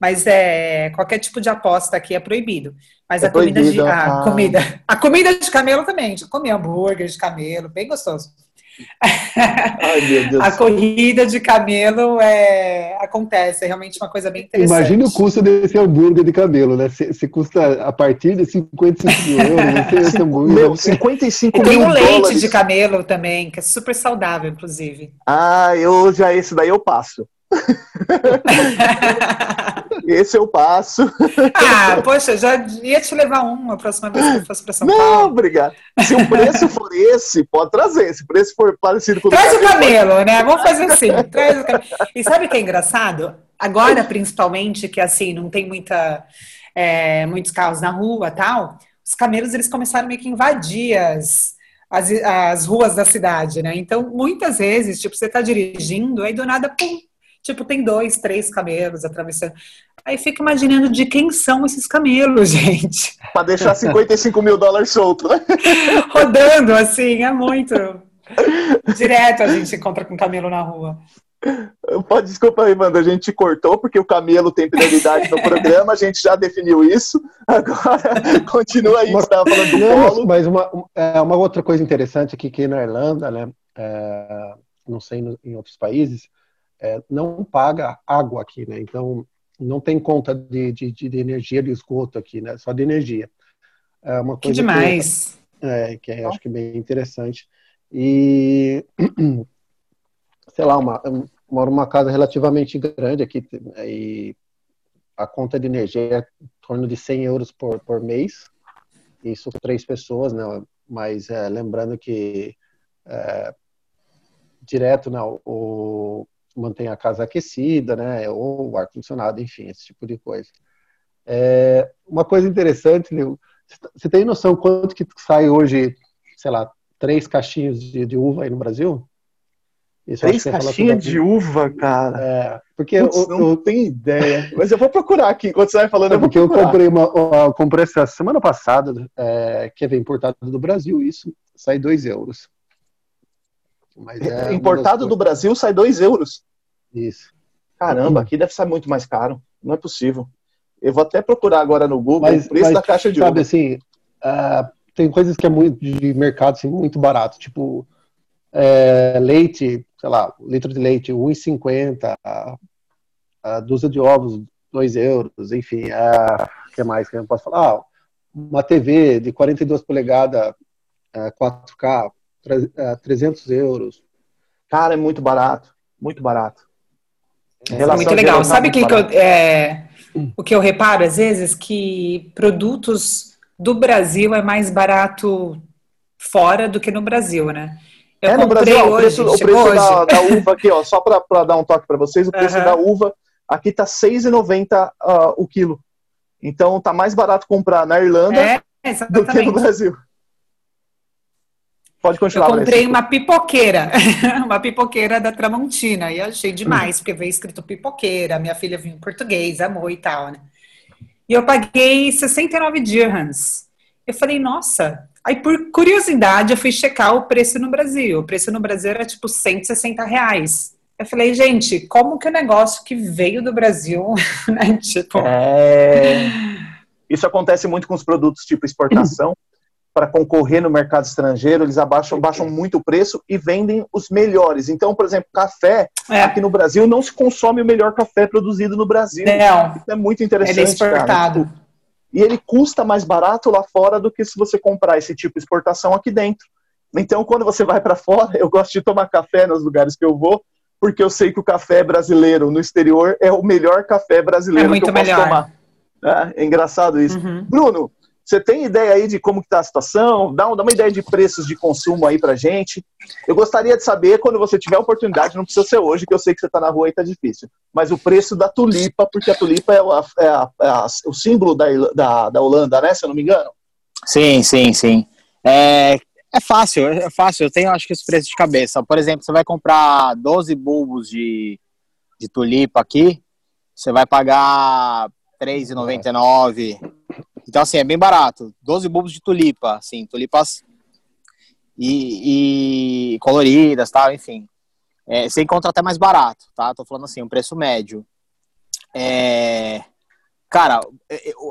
mas é qualquer tipo de aposta aqui é proibido. Mas é a comida de a ah. comida, a comida de camelo também. Já comi hambúrguer de camelo, bem gostoso. [laughs] Ai, meu Deus. a corrida de camelo é, acontece, é realmente uma coisa bem interessante. Imagine o custo desse hambúrguer de camelo, né? Se, se custa a partir de 55 mil euros, esse hambúrguer. Meu, 55 mil Tem um leite dólares. de camelo também, que é super saudável, inclusive. Ah, eu já esse daí eu passo. [laughs] Esse eu passo. Ah, poxa, já ia te levar um a próxima vez que eu fosse para São Não, Paulo. Não, obrigado. Se o preço for esse, pode trazer. Se o preço for parecido com o Traz o camelo, pode... né? Vamos fazer assim. Traz o camelo. E sabe o que é engraçado? Agora, principalmente, que assim, não tem muita, é, muitos carros na rua tal, os camelos eles começaram meio que invadir as, as, as ruas da cidade, né? Então, muitas vezes, tipo, você tá dirigindo, aí do nada, pum, tipo, tem dois, três camelos atravessando. Aí fica imaginando de quem são esses camelos, [laughs] gente. Para deixar 55 mil dólares solto, né? [laughs] Rodando, assim, é muito. Direto a gente encontra com camelo na rua. Pode, desculpa aí, a gente cortou porque o camelo tem prioridade no programa, a gente já definiu isso. Agora, [laughs] continua aí, você estava falando do não, polo. Mas uma, é, uma outra coisa interessante aqui que na Irlanda, né, é, não sei em outros países, é, não paga água aqui, né? Então, não tem conta de, de, de energia de esgoto aqui, né? Só de energia. É uma coisa que demais! Que, é, que eu acho que é bem interessante. E, [clears throat] sei lá, uma, moro numa casa relativamente grande aqui e a conta de energia é em torno de 100 euros por, por mês. Isso três pessoas, né? Mas é, lembrando que é, direto não, o, mantém a casa aquecida, né? Ou o ar condicionado, enfim, esse tipo de coisa. É, uma coisa interessante, Leo, você tem noção quanto que sai hoje, sei lá, três caixinhas de, de uva aí no Brasil? Isso Três caixinhas de uva, cara. É, porque Putz, eu, não eu tenho ideia. Mas eu vou procurar aqui, enquanto você vai falando. É porque eu comprei uma. Eu comprei essa semana passada, é, que é importado do Brasil, isso sai 2 euros. É importado do Brasil sai 2 euros. Isso. Caramba, aqui deve ser muito mais caro. Não é possível. Eu vou até procurar agora no Google mas, o preço mas, da caixa de sabe, uva. assim, uh, tem coisas que é muito de mercado assim, muito barato, tipo é, leite, sei lá, litro de leite, 1,50, a, a dúzia de ovos, 2 euros, enfim, o que mais que eu posso falar? Ah, uma TV de 42 polegadas, 4K, 300 euros. Cara, é muito barato, muito barato. É muito legal. Sabe que, que eu, é, o que eu reparo às vezes? Que produtos do Brasil é mais barato fora do que no Brasil, né? Eu é, no Brasil, ó, o preço, o preço da, da, uva aqui, ó, só para dar um toque para vocês, o preço uhum. da uva aqui tá R$ 6,90 uh, o quilo. Então tá mais barato comprar na Irlanda é, do que no Brasil. Pode continuar. Eu comprei uma pipoqueira, [laughs] uma pipoqueira da Tramontina, e achei demais, porque veio escrito pipoqueira, minha filha vinha em português, amor e tal, né? E eu paguei 69 dirhams. Eu falei, nossa. Aí, por curiosidade, eu fui checar o preço no Brasil. O preço no Brasil era tipo 160 reais. Eu falei, gente, como que o negócio que veio do Brasil, [laughs] né? Tipo. É... Isso acontece muito com os produtos tipo exportação [laughs] para concorrer no mercado estrangeiro, eles abaixam, baixam muito o preço e vendem os melhores. Então, por exemplo, café, é. aqui no Brasil não se consome o melhor café produzido no Brasil. Não. Isso é muito interessante. Ele é exportado. Cara. E ele custa mais barato lá fora do que se você comprar esse tipo de exportação aqui dentro. Então, quando você vai para fora, [laughs] eu gosto de tomar café nos lugares que eu vou, porque eu sei que o café brasileiro no exterior é o melhor café brasileiro é que eu posso melhor. tomar. É, é engraçado isso. Uhum. Bruno, você tem ideia aí de como está a situação? Dá, uma ideia de preços de consumo aí pra gente. Eu gostaria de saber, quando você tiver oportunidade, não precisa ser hoje, que eu sei que você está na rua e está difícil, mas o preço da tulipa, porque a tulipa é, a, é, a, é a, o símbolo da, da, da Holanda, né? Se eu não me engano. Sim, sim, sim. É, é fácil, é fácil. Eu tenho, acho que, os preços de cabeça. Por exemplo, você vai comprar 12 bulbos de, de tulipa aqui, você vai pagar R$3,99. Então, assim, é bem barato. 12 bulbos de tulipa, assim, tulipas e, e coloridas, tal, enfim. É, você encontra até mais barato, tá? Tô falando assim, um preço médio. É, cara,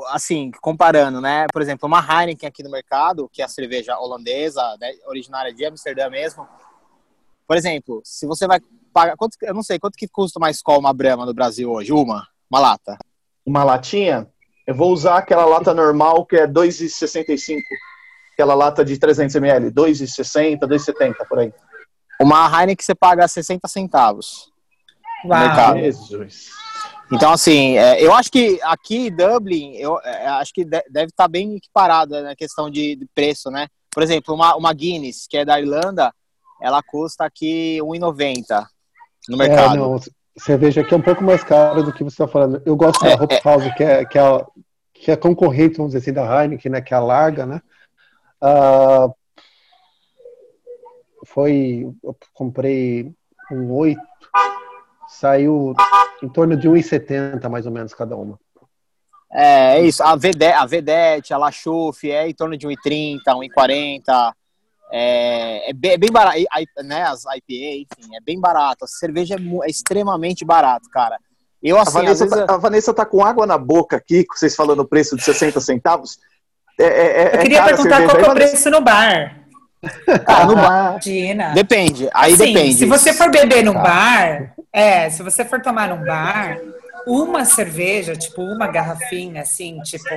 assim, comparando, né? Por exemplo, uma Heineken aqui no mercado, que é a cerveja holandesa, né, originária de Amsterdã mesmo. Por exemplo, se você vai pagar, quanto, eu não sei, quanto que custa uma escola, uma Brahma no Brasil hoje? Uma? Uma lata? Uma latinha? Eu vou usar aquela lata normal que é 2,65. Aquela lata de 300 ml, 2,60, 2,70 por aí. Uma Heineken você paga 60 centavos. Uau. Jesus. Então, assim, é, eu acho que aqui Dublin, eu é, acho que deve estar tá bem equiparada na questão de, de, preço, né? Por exemplo, uma, uma Guinness, que é da Irlanda, ela custa aqui 1,90 no é, mercado. É, não, cerveja aqui é um pouco mais cara do que você está falando. Eu gosto da é, Hope é. House, que é, que, é, que é concorrente, vamos dizer assim, da Heineken, né, que é a larga, né? Uh, foi, eu comprei um 8, saiu em torno de 1,70 mais ou menos cada uma. É, é isso. A Vedete, a, Vedete, a Lachuf é em torno de 1,30, 1,40. É, é, bem, é bem barato, né? As IPA, enfim, é bem barato. A cerveja é, é extremamente barato, cara. Eu, assim, a, Vanessa tá, a Vanessa tá com água na boca aqui, vocês falando o preço de 60 centavos. É, é, é, eu queria perguntar qual é o preço no bar. Ah, no bar. Imagina. Depende, aí assim, depende. Se você for beber num tá. bar, é, se você for tomar num bar, uma cerveja, tipo, uma garrafinha, assim, tipo,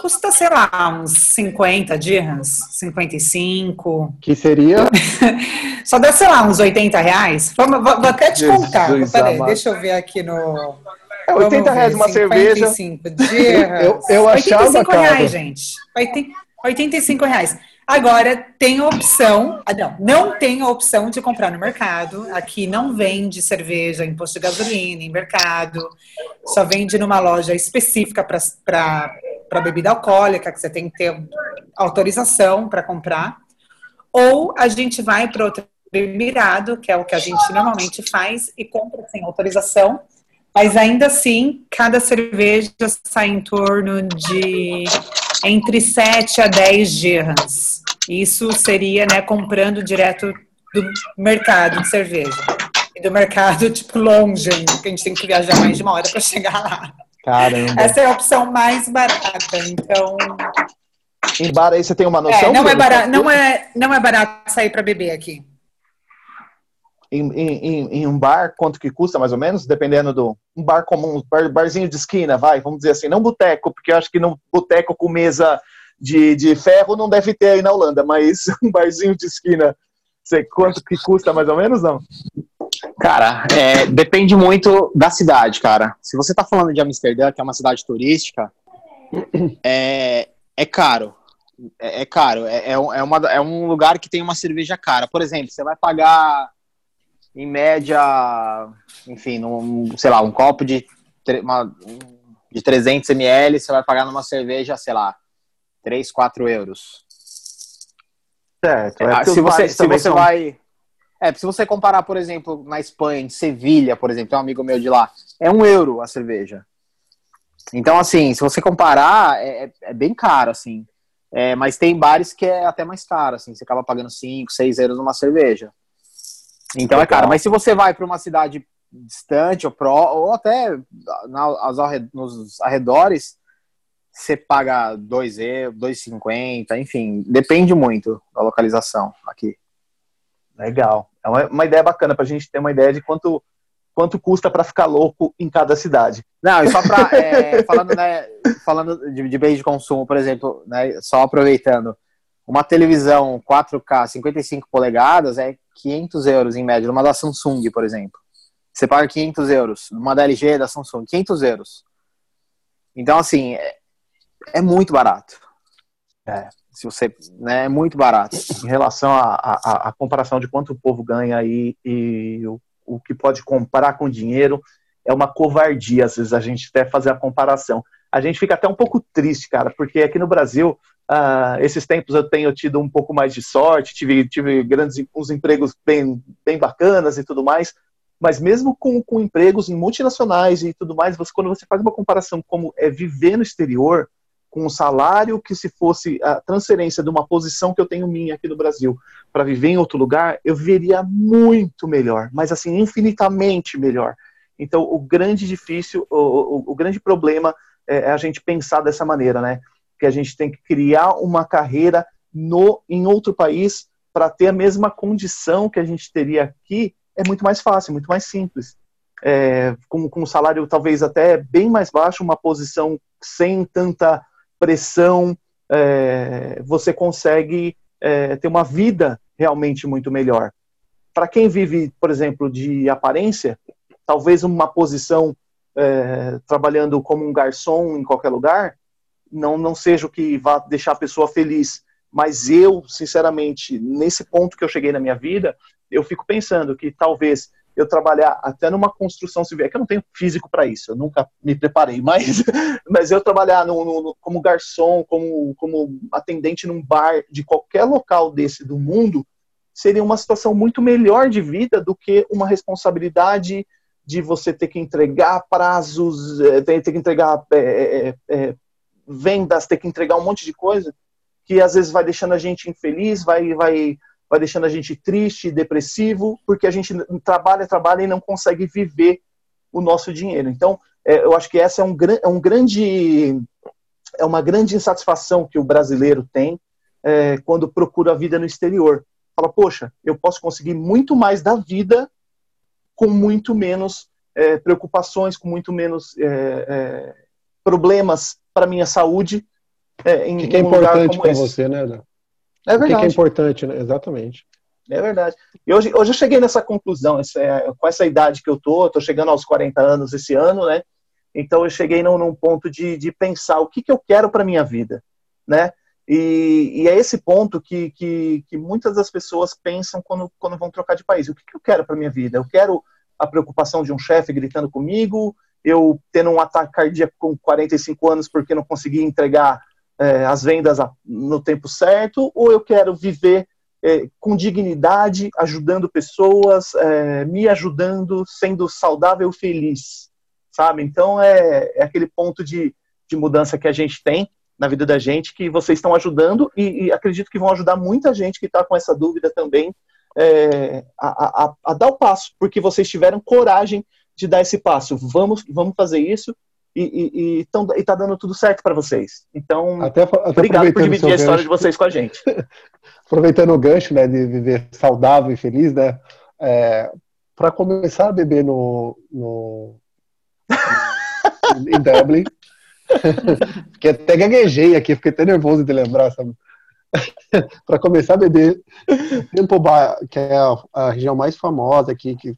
custa, sei lá, uns 50 dirhams, 55. Que seria? [laughs] Só dá, sei lá, uns 80 reais. Vou, vou, vou até te contar. Peraí, deixa eu ver aqui no. É 80 reais uma 55 cerveja. Dirhams. Eu, eu achava 85 reais, gente. 85 reais. Agora, tem a opção, ah, não, não tem a opção de comprar no mercado. Aqui não vende cerveja em posto de gasolina, em mercado. Só vende numa loja específica para bebida alcoólica, que você tem que ter autorização para comprar. Ou a gente vai para outro mirado, que é o que a gente normalmente faz, e compra sem autorização. Mas ainda assim, cada cerveja sai em torno de entre 7 a 10 dirhams. Isso seria, né, comprando direto do mercado de cerveja. E do mercado, [laughs] tipo, longe, porque a gente tem que viajar mais de uma hora para chegar lá. Caramba. Essa é a opção mais barata, então... Em bar aí você tem uma noção? É, não, é barato, não, é, não é barato sair para beber aqui. Em, em, em, um bar, quanto que custa mais ou menos? Dependendo do. Um bar comum, bar, barzinho de esquina, vai, vamos dizer assim, não boteco, porque eu acho que no boteco com mesa de, de ferro não deve ter aí na Holanda, mas [laughs] um barzinho de esquina, sei quanto que custa mais ou menos, não? Cara, é, depende muito da cidade, cara. Se você tá falando de Amsterdã, que é uma cidade turística, é, é caro. É, é caro. É, é, uma, é um lugar que tem uma cerveja cara. Por exemplo, você vai pagar em média, enfim, num, sei lá, um copo de, uma, de 300 ml, você vai pagar numa cerveja, sei lá, 3, 4 euros. Certo. É, se você, se você são... vai. É, se você comparar, por exemplo, na Espanha, em Sevilha, por exemplo, tem um amigo meu de lá, é um euro a cerveja. Então, assim, se você comparar, é, é, é bem caro, assim. É, mas tem bares que é até mais caro, assim, você acaba pagando 5, 6 euros numa cerveja. Então Legal. é caro. Mas se você vai para uma cidade distante ou, pro, ou até na, nos arredores, você paga 2 euros, 2,50, enfim, depende muito da localização aqui. Legal. É uma, uma ideia bacana para a gente ter uma ideia de quanto, quanto custa para ficar louco em cada cidade. Não, e só para. [laughs] É, falando né, falando de, de bens de consumo, por exemplo, né, só aproveitando, uma televisão 4K 55 polegadas é 500 euros em média, numa da Samsung, por exemplo. Você paga 500 euros, numa da LG da Samsung, 500 euros. Então, assim, é, é muito barato. É, se você, né, é muito barato. Em relação à comparação de quanto o povo ganha aí e o, o que pode comprar com dinheiro, é uma covardia, às vezes, a gente até fazer a comparação. A gente fica até um pouco triste, cara, porque aqui no Brasil, uh, esses tempos eu tenho tido um pouco mais de sorte, tive, tive grandes uns empregos bem, bem bacanas e tudo mais, mas mesmo com, com empregos em multinacionais e tudo mais, você, quando você faz uma comparação como é viver no exterior, com um salário que se fosse a transferência de uma posição que eu tenho minha aqui no Brasil para viver em outro lugar, eu viveria muito melhor, mas assim, infinitamente melhor. Então, o grande difícil, o, o, o grande problema é, é a gente pensar dessa maneira, né? Que a gente tem que criar uma carreira no, em outro país para ter a mesma condição que a gente teria aqui, é muito mais fácil, muito mais simples. É, com, com um salário talvez até bem mais baixo, uma posição sem tanta pressão, é, você consegue é, ter uma vida realmente muito melhor. Para quem vive, por exemplo, de aparência, talvez uma posição é, trabalhando como um garçom em qualquer lugar não, não seja o que vá deixar a pessoa feliz. Mas eu, sinceramente, nesse ponto que eu cheguei na minha vida, eu fico pensando que talvez eu trabalhar até numa construção civil. É que eu não tenho físico para isso, eu nunca me preparei, mas, [laughs] mas eu trabalhar no, no, como garçom, como, como atendente num bar de qualquer local desse do mundo, seria uma situação muito melhor de vida do que uma responsabilidade de você ter que entregar prazos, é, ter, que entregar é, é, vendas, ter que entregar um monte de coisa que às vezes vai deixando a gente infeliz, vai, vai vai deixando a gente triste, depressivo, porque a gente trabalha, trabalha e não consegue viver o nosso dinheiro. Então, é, eu acho que essa é um, é um grande é uma grande insatisfação que o brasileiro tem é, quando procura a vida no exterior. Fala, poxa, eu posso conseguir muito mais da vida com muito menos é, preocupações, com muito menos é, é, problemas para minha saúde. É, em, que é importante para você, né? É verdade. O que, é importante, né? Exatamente. É verdade. E hoje, hoje eu cheguei nessa conclusão, essa, é, com essa idade que eu tô, tô chegando aos 40 anos esse ano, né? Então eu cheguei num, num ponto de, de pensar o que, que eu quero para minha vida, né? E, e, é esse ponto que, que, que, muitas das pessoas pensam quando, quando vão trocar de país. O que, que eu quero para minha vida? Eu quero a preocupação de um chefe gritando comigo, eu tendo um ataque cardíaco com 45 anos porque não consegui entregar é, as vendas no tempo certo, ou eu quero viver é, com dignidade, ajudando pessoas, é, me ajudando, sendo saudável e feliz, sabe? Então é, é, aquele ponto de, de mudança que a gente tem na vida da gente, que vocês estão ajudando e, e acredito que vão ajudar muita gente que está com essa dúvida também é, a, a, a, dar o passo, porque vocês tiveram coragem de dar esse passo. Vamos, vamos fazer isso e, e, e, tão, e tá dando tudo certo para vocês. Então, até, até obrigado por dividir a história gancho, de vocês com a gente. [laughs] aproveitando o gancho, né, de viver saudável e feliz, né, é, para começar a beber no, no [laughs] em Dublin, [laughs] fiquei até gaguejei aqui, fiquei até nervoso de lembrar, sabe? para começar a beber Tempobar, que é a, a, região mais famosa aqui, que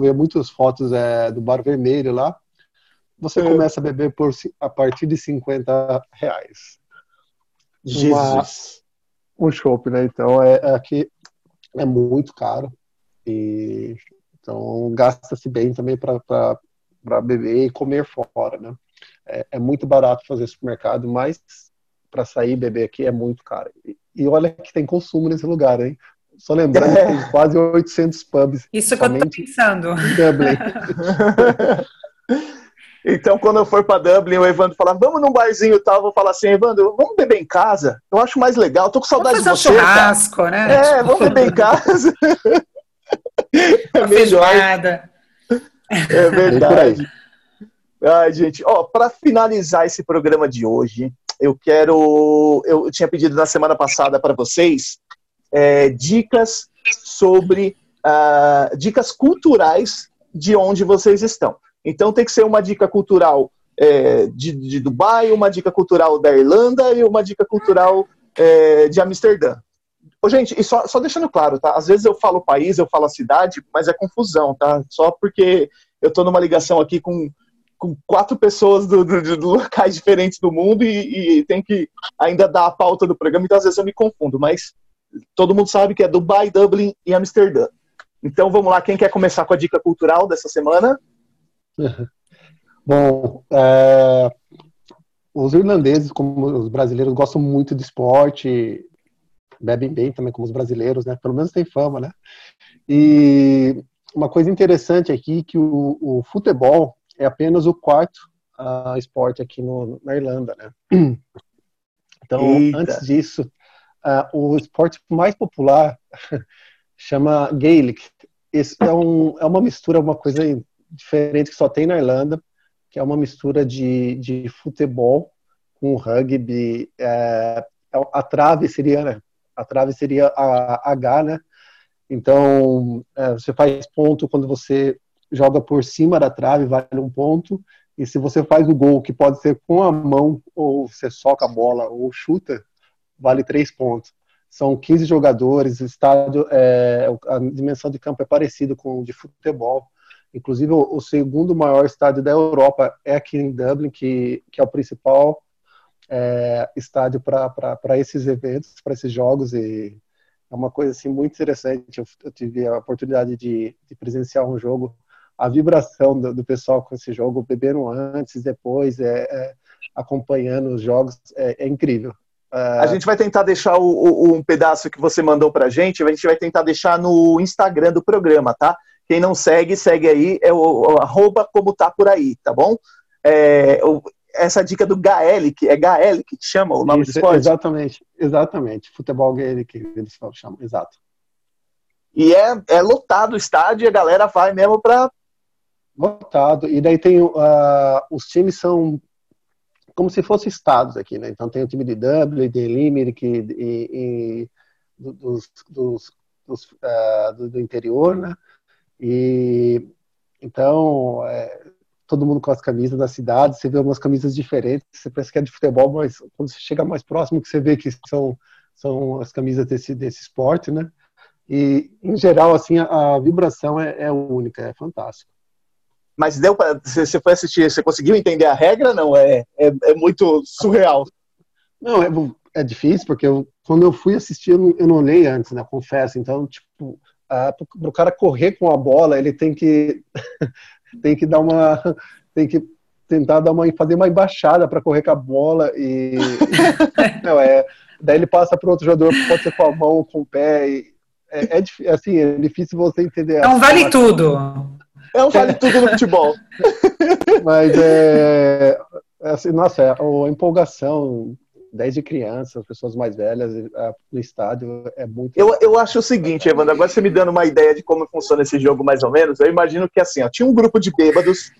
vê muitas fotos é, do Bar Vermelho lá você é. começa a beber por a partir de 50 reais. Jesus. Uma, um chopp, né? Então é, é aqui é muito caro e então gasta-se bem também para beber e comer fora, né? É, é, muito barato fazer supermercado, mas para sair e beber aqui é muito caro. E, e, olha que tem consumo nesse lugar, hein? Só lembrando que tem [laughs] quase 800 pubs. Isso que eu tô pensando. [laughs] Então, quando eu for para Dublin, o Evandro falar, vamos num barzinho e tal, eu vou falar assim, Evandro, vamos beber em casa? Eu acho mais legal, tô com saudade de você. Um churrasco, cara. né? É, vamos beber em casa. [laughs] é melhor. Feijoada. É verdade. Ai, gente, ó, para finalizar esse programa de hoje, eu quero. Eu tinha pedido na semana passada para vocês é, dicas sobre. Uh, dicas culturais de onde vocês estão. Então tem que ser uma dica cultural é, de, de, Dubai, uma dica cultural da Irlanda e uma dica cultural é, de Amsterdã. Ô, gente, e só, só deixando claro, tá? Às vezes eu falo país, eu falo a cidade, mas é confusão, tá? Só porque eu tô numa ligação aqui com, com quatro pessoas do, do, de locais diferentes do mundo e, e tem que ainda dar a pauta do programa, então às vezes eu me confundo, mas todo mundo sabe que é Dubai, Dublin e Amsterdã. Então vamos lá, quem quer começar com a dica cultural dessa semana? [laughs] Bom, é, os irlandeses, como os brasileiros, gostam muito de esporte, bebem bem também como os brasileiros, né? Pelo menos tem fama, né? E uma coisa interessante aqui que o, o futebol é apenas o quarto uh, esporte aqui no, na Irlanda, né? [clears throat] Então, Eita. antes disso, uh, o esporte mais popular [laughs] chama Gaelic. Isso é, um, é uma mistura, uma coisa diferente que só tem na Irlanda, que é uma mistura de, de futebol com rugby. É, a trave seria, né? A trave seria a, H, né? Então, é, você faz ponto quando você joga por cima da trave, vale um ponto. E se você faz o gol, que pode ser com a mão, ou você soca a bola, ou chuta, vale três pontos. São 15 jogadores, estádio, é, a dimensão de campo é parecido com o de futebol. Inclusive, o, o, segundo maior estádio da Europa é aqui em Dublin, que, que é o principal é, estádio para esses eventos, para esses jogos. E, é uma coisa assim muito interessante. Eu, eu tive a oportunidade de, de, presenciar um jogo, a vibração do, do, pessoal com esse jogo, beberam antes, depois, é, é acompanhando os jogos, é, é incrível. A gente vai tentar deixar o, o, um pedaço que você mandou pra gente, a gente vai tentar deixar no Instagram do programa, tá? Quem não segue, segue aí, é o, o arroba como tá por aí, tá bom? É, o, essa dica do Gaelic, é Gaelic que chama o nome Isso, do esporte? Exatamente, exatamente. Futebol Gaelic, eles chamam, exato. E é, é lotado o estádio e a galera vai mesmo para Lotado. E daí tem uh, os times são como se fossem estados aqui, né? Então tem o time de Dublin, de Limerick e, e dos, dos, dos uh, do, do, interior, né? E então é, todo mundo com as camisas da cidade, você vê algumas camisas diferentes, você pensa que é de futebol, mas quando você chega mais próximo que você vê que são são as camisas desse desse esporte, né? E em geral assim a, a vibração é, é única, é fantástico. Mas deu para você foi assistir, você conseguiu entender a regra? Não é, é, é muito surreal. Não, é, é difícil porque eu, quando eu fui assistir eu não, eu não olhei antes, né? Confesso. Então, tipo, para o cara correr com a bola, ele tem que [laughs] tem que dar uma tem que tentar dar uma fazer uma embaixada para correr com a bola e [laughs] não é daí ele passa para outro jogador pode ser com a mão com o pé e, é, é, assim é difícil você entender não vale tudo é um vale tudo no futebol. [laughs] Mas é, é. Assim, nossa, é, a empolgação desde criança, as pessoas mais velhas no estádio é muito. Eu, eu acho o seguinte, Evandro, agora você me dando uma ideia de como funciona esse jogo mais ou menos, eu imagino que assim, ó, tinha um grupo de bêbados,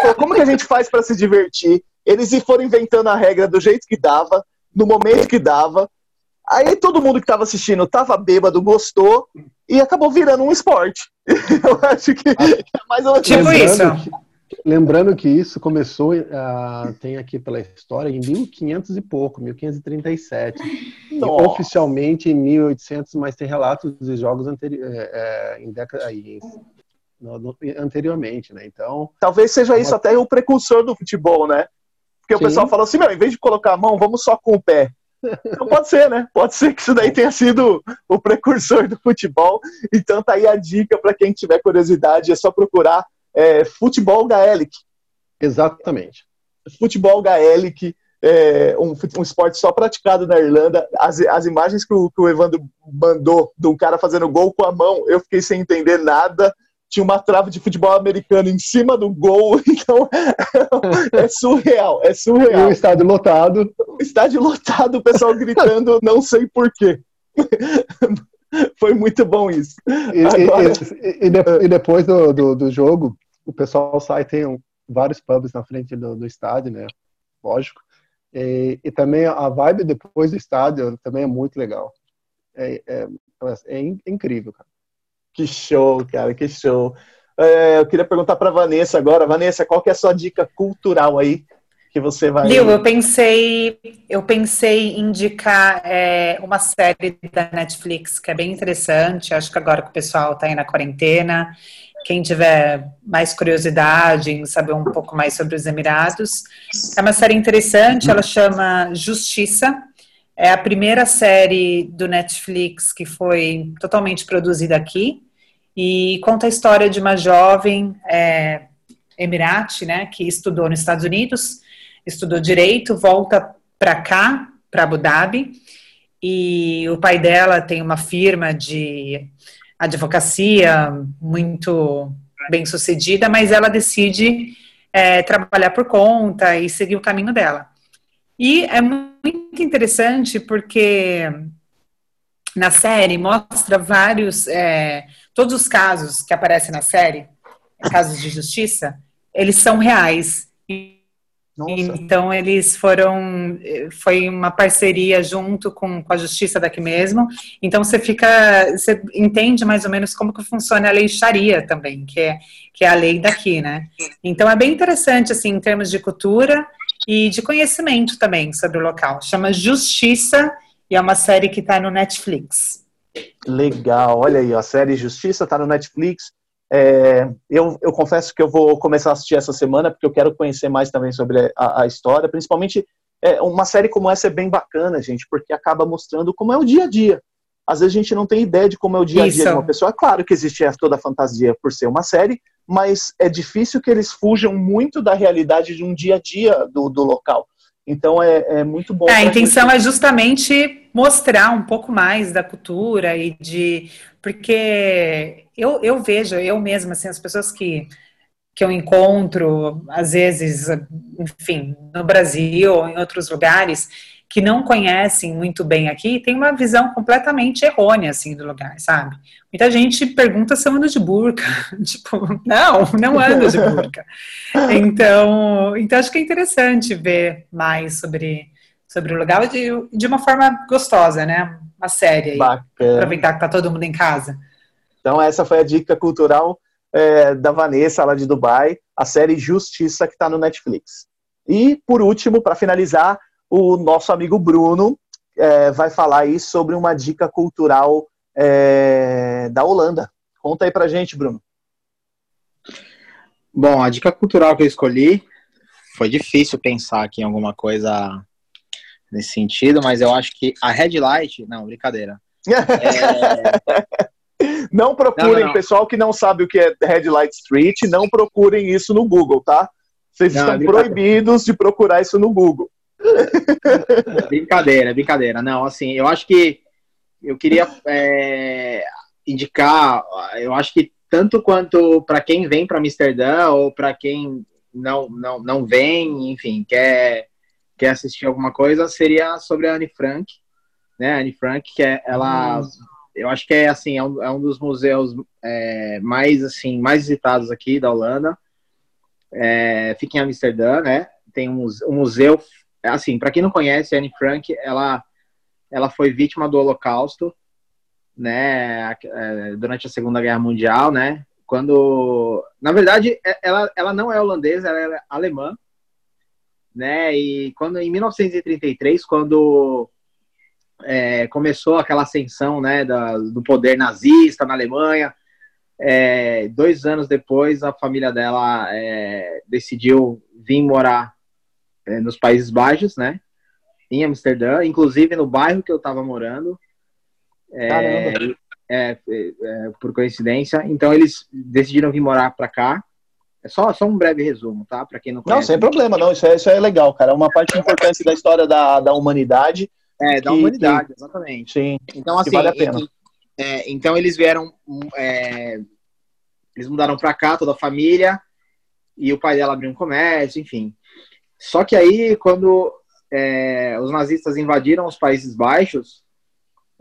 falou, como que a gente faz para se divertir? Eles foram inventando a regra do jeito que dava, no momento que dava. Aí todo mundo que estava assistindo estava bêbado, gostou, e acabou virando um esporte. [laughs] Eu acho que ah, é mais ou menos tipo isso. Lembrando que isso começou, uh, tem aqui pela história, em 1500 e pouco, 1537. E oficialmente em 1800, mas tem relatos de jogos anteri é, é, em década, aí, no, no, anteriormente, né? Então. Talvez seja isso uma... até o precursor do futebol, né? Porque Sim. o pessoal falou assim: meu, em vez de colocar a mão, vamos só com o pé. Então pode ser, né? Pode ser que isso daí tenha sido o precursor do futebol. Então tá aí a dica para quem tiver curiosidade, é só procurar é, futebol gaelic. Exatamente. Futebol gaelic, é, um, um esporte só praticado na Irlanda. As, as imagens que o, que o Evandro mandou do cara fazendo gol com a mão, eu fiquei sem entender nada tinha uma trave de futebol americano em cima do gol, [laughs] então é surreal, é surreal. E o estádio lotado. O estádio lotado, o pessoal gritando, [laughs] não sei porquê. [laughs] Foi muito bom isso. E, Agora... e, e, e depois do, do, do, jogo, o pessoal sai, tem vários pubs na frente do, do estádio, né? Lógico. E, e, também a vibe depois do estádio também é muito legal. É, é, é incrível, cara. Que show, cara, que show. É, eu queria perguntar para Vanessa agora. Vanessa, qual que é a sua dica cultural aí que você vai? Lil, eu pensei, eu pensei indicar é, uma série da Netflix que é bem interessante. Acho que agora que o pessoal está aí na quarentena, quem tiver mais curiosidade em saber um pouco mais sobre os Emirados, é uma série interessante. Ela chama Justiça. É a primeira série do Netflix que foi totalmente produzida aqui e conta a história de uma jovem é, Emirati, né, que estudou nos Estados Unidos, estudou direito, volta para cá, para Abu Dhabi, e o pai dela tem uma firma de advocacia muito bem sucedida, mas ela decide é, trabalhar por conta e seguir o caminho dela. E é muito interessante porque na série mostra vários, é, todos os casos que aparecem na série, casos de justiça, eles são reais. Nossa. Então eles foram, foi uma parceria junto com, com a justiça daqui mesmo. Então você fica, você entende mais ou menos como que funciona a lei Sharia também, que é, que é a lei daqui, né? Então é bem interessante assim em termos de cultura e de conhecimento também sobre o local. Chama Justiça e é uma série que está no Netflix. Legal, olha aí, a série Justiça está no Netflix. É, eu, eu, confesso que eu vou começar a assistir essa semana, porque eu quero conhecer mais também sobre a, a história, principalmente é, uma série como essa é bem bacana, gente, porque acaba mostrando como é o dia a dia. às vezes a gente não tem ideia de como é o dia a dia Isso. de uma pessoa. É claro que existe toda a fantasia por ser uma série, mas é difícil que eles fujam muito da realidade de um dia a dia do, do local. Então é, é muito bom. É, a intenção gente. é justamente mostrar um pouco mais da cultura e de. Porque eu, eu vejo, eu mesma, assim, as pessoas que, que eu encontro, às vezes, enfim, no Brasil ou em outros lugares, que não conhecem muito bem aqui, tem uma visão completamente errônea, assim, do lugar, sabe? Muita gente pergunta se eu ando de burca. [laughs] tipo, não, não ando de burca. Então, então acho que é interessante ver mais sobre, sobre o lugar de, de uma forma gostosa, né? Uma série aí. Bacana. Aproveitar que tá todo mundo em casa. Então, essa foi a dica cultural é, da Vanessa, lá de Dubai, a série Justiça, que está no Netflix. E, por último, para finalizar, o nosso amigo Bruno é, vai falar aí sobre uma dica cultural é, da Holanda. Conta aí pra gente, Bruno. Bom, a dica cultural que eu escolhi foi difícil pensar aqui em alguma coisa nesse sentido, mas eu acho que a Red Light, não, brincadeira. É, [laughs] Não procurem, Não, não, pessoal que não sabe o que é Red Light Street, não procurem isso no Google, tá? Vocês Não, estão é proibidos de procurar isso no Google. [laughs] brincadeira, brincadeira. Não, assim, eu acho que eu queria é, indicar, eu acho que tanto quanto para quem vem para Amsterdã ou para quem não, não, não vem, enfim, quer, quer assistir alguma coisa, seria sobre a Anne Frank, né? A Anne Frank, que é, ela, eu acho que é assim, é um, é um dos museus é, mais assim mais visitados aqui da Holanda. É, fica em Amsterdã, né? Tem um, um museu, assim, para quem não conhece, Anne Frank, ela ela foi vítima do Holocausto, né, é, durante a Segunda Guerra Mundial, né, quando, na verdade, é- ela, ela não é holandesa, ela é alemã, né, e quando, em 1933, quando é, começou aquela ascensão, né, da, do poder nazista na Alemanha, é, dois anos depois, a família dela é, decidiu vir morar é, nos Países Baixos, né, em Amsterdã, inclusive no bairro que eu estava morando. É, Caramba. é, é, por coincidência. Então eles decidiram vir morar para cá. É só, só um breve resumo, tá? Para quem não conhece. Não, sem problema, não. Isso é, isso é legal, cara. É uma parte importante da história da, da humanidade. É, da que- humanidade, exatamente. Sim. Então, que assim, vale a pena. e- é, então eles vieram, hum, é, eles mudaram para cá, toda a família, e o pai dela abriu um comércio, enfim. Só que aí, quando é, os nazistas invadiram os Países Baixos,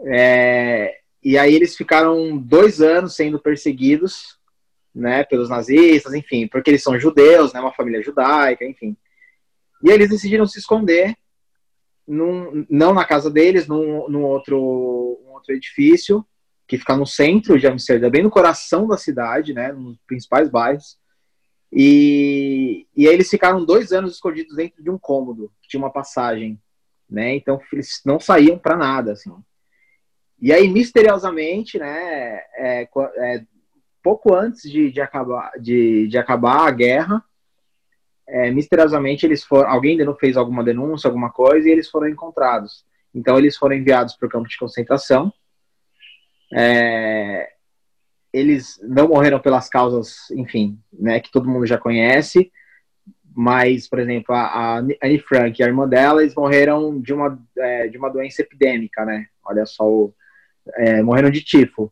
é, e aí eles ficaram dois anos sendo perseguidos, né, pelos nazistas, enfim, porque eles são judeus, né, uma família judaica, enfim. E eles decidiram se esconder num, não na casa deles, num, num outro, um outro edifício que fica no centro de Amsterdã, bem no coração da cidade, né, nos principais bairros. E, e aí eles ficaram dois anos escondidos dentro de um cômodo, tinha uma passagem, né? Então eles não saíam para nada, assim. E aí misteriosamente, né, é, é, pouco antes de, de acabar de, de acabar a guerra, é, misteriosamente eles foram, alguém ainda não fez alguma denúncia, alguma coisa, e eles foram encontrados. Então eles foram enviados para o campo de concentração. É, eles não morreram pelas causas, enfim, né, que todo mundo já conhece. Mas, por exemplo, a, a Anne Frank e a irmã dela, eles morreram de uma, é, de uma doença epidêmica, né? Olha só, o, é, morreram de tifo.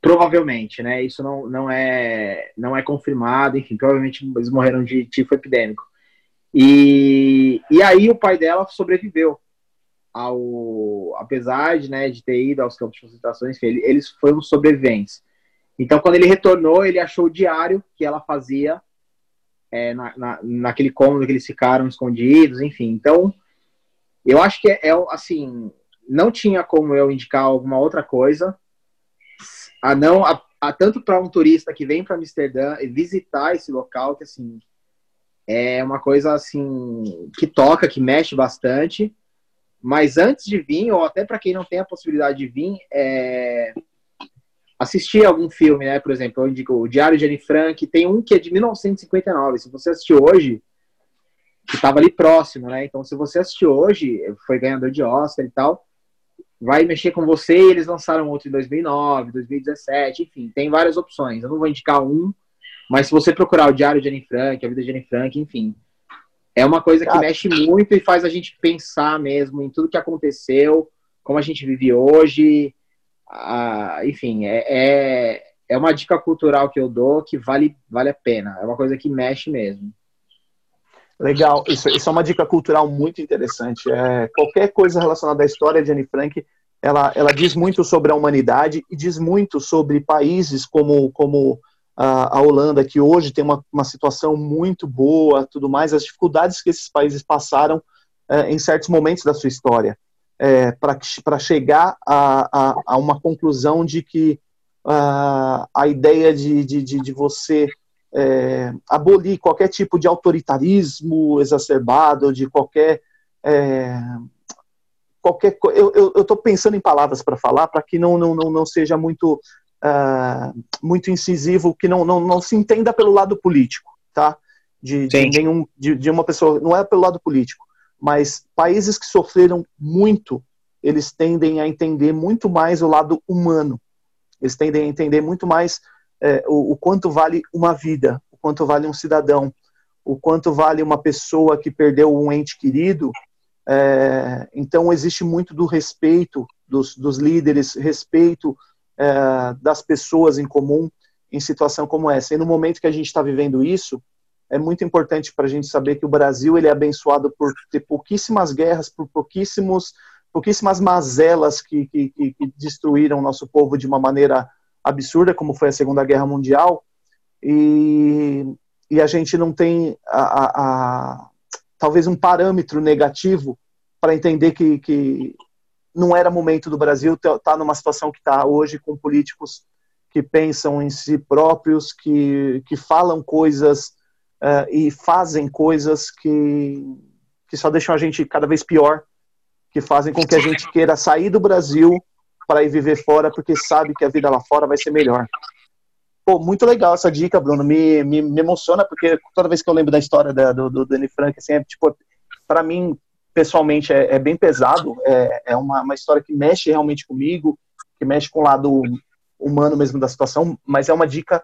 Provavelmente, né? Isso não, não, é, não é confirmado, enfim, provavelmente eles morreram de tifo epidêmico. E, e aí o pai dela sobreviveu ao apesar de, né, de ter ido aos campos de ele- eles foram sobreviventes. Então, quando ele retornou, ele achou o diário que ela fazia é, na, na, naquele cômodo que eles ficaram escondidos, enfim. Então, eu acho que é, é, assim, não tinha como eu indicar alguma outra coisa, a não a, a tanto para um turista que vem para Amsterdã e visitar esse local, que assim é uma coisa assim que toca, que mexe bastante. Mas antes de vir, ou até para quem não tem a possibilidade de vir, é, assistir algum filme, né? Por exemplo, eu indico o Diário de Anne Frank, tem um que é de 1959. Se você assistir hoje, que estava ali próximo, né? Então, se você assistir hoje, foi ganhador de Oscar e tal. vai mexer com você e eles lançaram outro em 2009, 2017, enfim, tem várias opções. Eu não vou indicar um, mas se você procurar o Diário de Anne Frank, a vida de Anne Frank, enfim, é uma coisa que mexe muito e faz a gente pensar mesmo em tudo que aconteceu, como a gente vive hoje, ah, enfim, é, é, é uma dica cultural que eu dou que vale, vale a pena, é uma coisa que mexe mesmo. Legal, isso, isso é uma dica cultural muito interessante. É, qualquer coisa relacionada à história de Anne Frank, ela, ela diz muito sobre a humanidade e diz muito sobre países como, como a, a Holanda, que hoje tem uma, uma situação muito boa, tudo mais, as dificuldades que esses países passaram é, em certos momentos da sua história, é, para chegar a, a, a, uma conclusão de que uh, a ideia de, de, de, de você é, abolir qualquer tipo de autoritarismo exacerbado, de qualquer. É, qualquer eu estou pensando em palavras para falar para que não, não, não, não seja muito, uh, muito incisivo, que não, não, não se entenda pelo lado político, tá? De, de nenhum, de, de uma pessoa, não é pelo lado político, mas países que sofreram muito, eles tendem a entender muito mais o lado humano, eles tendem a entender muito mais é, o, o, quanto vale uma vida, o quanto vale um cidadão, o quanto vale uma pessoa que perdeu um ente querido. É, então, existe muito do respeito dos, dos líderes, respeito é, das pessoas em comum em situação como essa. E no momento que a gente está vivendo isso, é muito importante para a gente saber que o Brasil ele é abençoado por ter pouquíssimas guerras, por pouquíssimos, pouquíssimas mazelas que, que, que destruíram o nosso povo de uma maneira absurda, como foi a Segunda Guerra Mundial, e, e a gente não tem a, a, a talvez um parâmetro negativo para entender que, que não era momento do Brasil estar tá numa situação que está hoje com políticos que pensam em si próprios, que, que falam coisas uh, e fazem coisas que, que só deixam a gente cada vez pior, que fazem com que a gente queira sair do Brasil para ir viver fora, porque sabe que a vida lá fora vai ser melhor. Pô, muito legal essa dica, Bruno. Me, me, me emociona, porque toda vez que eu lembro da história da, do, do Danny Frank, assim, é, tipo, para mim, pessoalmente, é, é bem pesado. É, é uma, uma história que mexe realmente comigo, que mexe com o lado humano mesmo da situação, mas é uma dica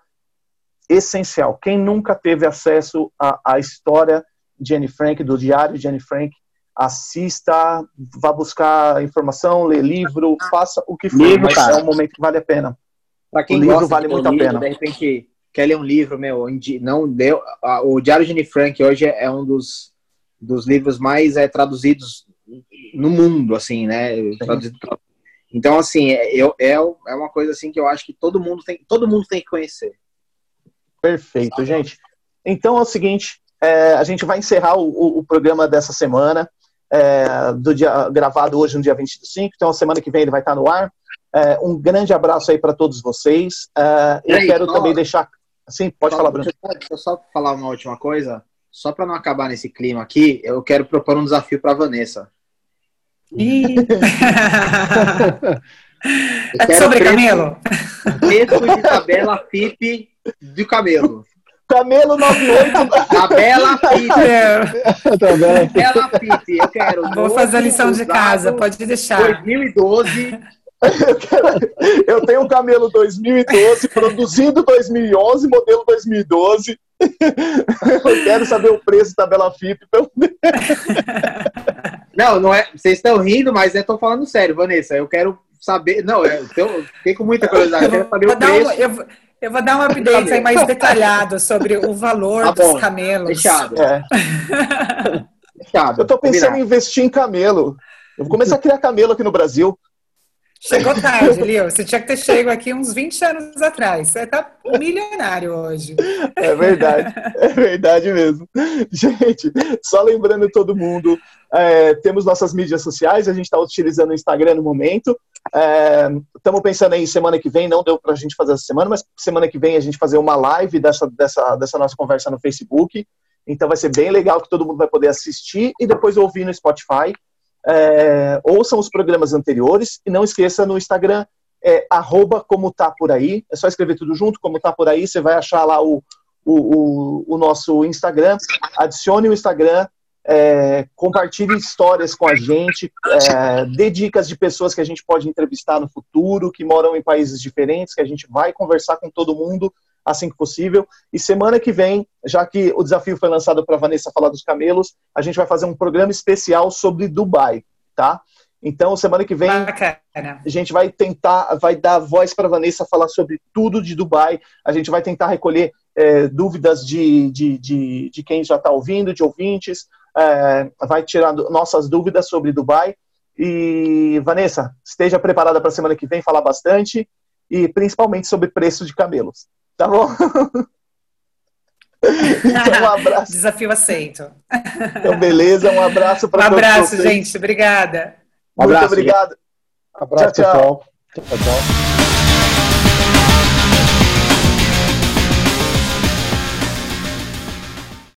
essencial. Quem nunca teve acesso à, à história de Anne Frank, do diário de Anne Frank, assista, vá buscar informação, lê livro, faça o que for, livro, mas cara. é um momento que vale a pena. Para quem o livro vale muito livro, a pena. De repente quer ler um livro, meu, não deu, o Diário de Anne Frank hoje é um dos, dos livros mais é, traduzidos no mundo, assim, né? Então, assim, é, eu, é, é uma coisa assim que eu acho que todo mundo tem, todo mundo tem que conhecer. Perfeito, gente. Então é o seguinte, é, a gente vai encerrar o, o, o programa dessa semana é, do dia, gravado hoje no dia 25, então semana que vem ele vai estar no ar. É, um grande abraço aí para todos vocês. É, eu aí, quero também deixar. Sim, pode só, falar, Bruno. Deixa eu só falar uma última coisa. Só para não acabar nesse clima aqui, eu quero propor um desafio para Vanessa. [laughs] é sobre camelo? Preço de tabela FIP do camelo. Camelo 98. Tabela FIP. Tabela FIP. Eu quero. Vou fazer a lição de casa, pode deixar. 2012. [laughs] Eu, tenho um camelo 2012, produzido 2011, modelo 2012. [laughs] Eu quero saber o preço da Bela FIP. Não, não é. Vocês estão rindo, mas eu estou falando sério, Vanessa. Eu quero saber. Não, eu, eu fiquei com muita curiosidade. Eu quero saber o preço. Um, eu, eu vou dar um update aí mais detalhado sobre o valor tá dos camelos. Fechado. É. Fechado. Eu tô pensando em investir em camelo. Eu vou começar a criar camelo aqui no Brasil. Chegou tarde, Lio. Você tinha que ter chegado aqui uns 20 anos atrás. Você tá milionário hoje. É verdade, é verdade mesmo. Gente, só lembrando todo mundo, é, temos nossas mídias sociais, a gente está utilizando o Instagram no momento. Estamos é, pensando aí semana que vem, não deu para a gente fazer essa semana, mas semana que vem a gente fazer uma live dessa, dessa, dessa nossa conversa no Facebook. Então vai ser bem legal que todo mundo vai poder assistir e depois ouvir no Spotify. É, ouçam os programas anteriores e não esqueça no Instagram é como tá por aí. É só escrever tudo junto, como tá por aí. Você vai achar lá o, o, o, o nosso Instagram. Adicione o Instagram, É, compartilhe histórias com a gente, é, dê dicas de pessoas que a gente pode entrevistar no futuro, que moram em países diferentes, que a gente vai conversar com todo mundo assim que possível. E semana que vem, já que o desafio foi lançado para Vanessa falar dos camelos, a gente vai fazer um programa especial sobre Dubai, tá? Então, semana que vem, Bacana. a gente vai tentar, vai dar voz para Vanessa falar sobre tudo de Dubai. A gente vai tentar recolher é, dúvidas de, de, de, de, quem já está ouvindo, de ouvintes, é, vai tirar nossas dúvidas sobre Dubai. E, Vanessa, esteja preparada para a semana que vem falar bastante e principalmente sobre preço de camelos. Tá bom? [laughs] então, um abraço. Desafio aceito. Então, beleza, um abraço para Um abraço, gente. Obrigada. Um abraço, Muito obrigado. Abraço, tchau, tchau. tchau, tchau.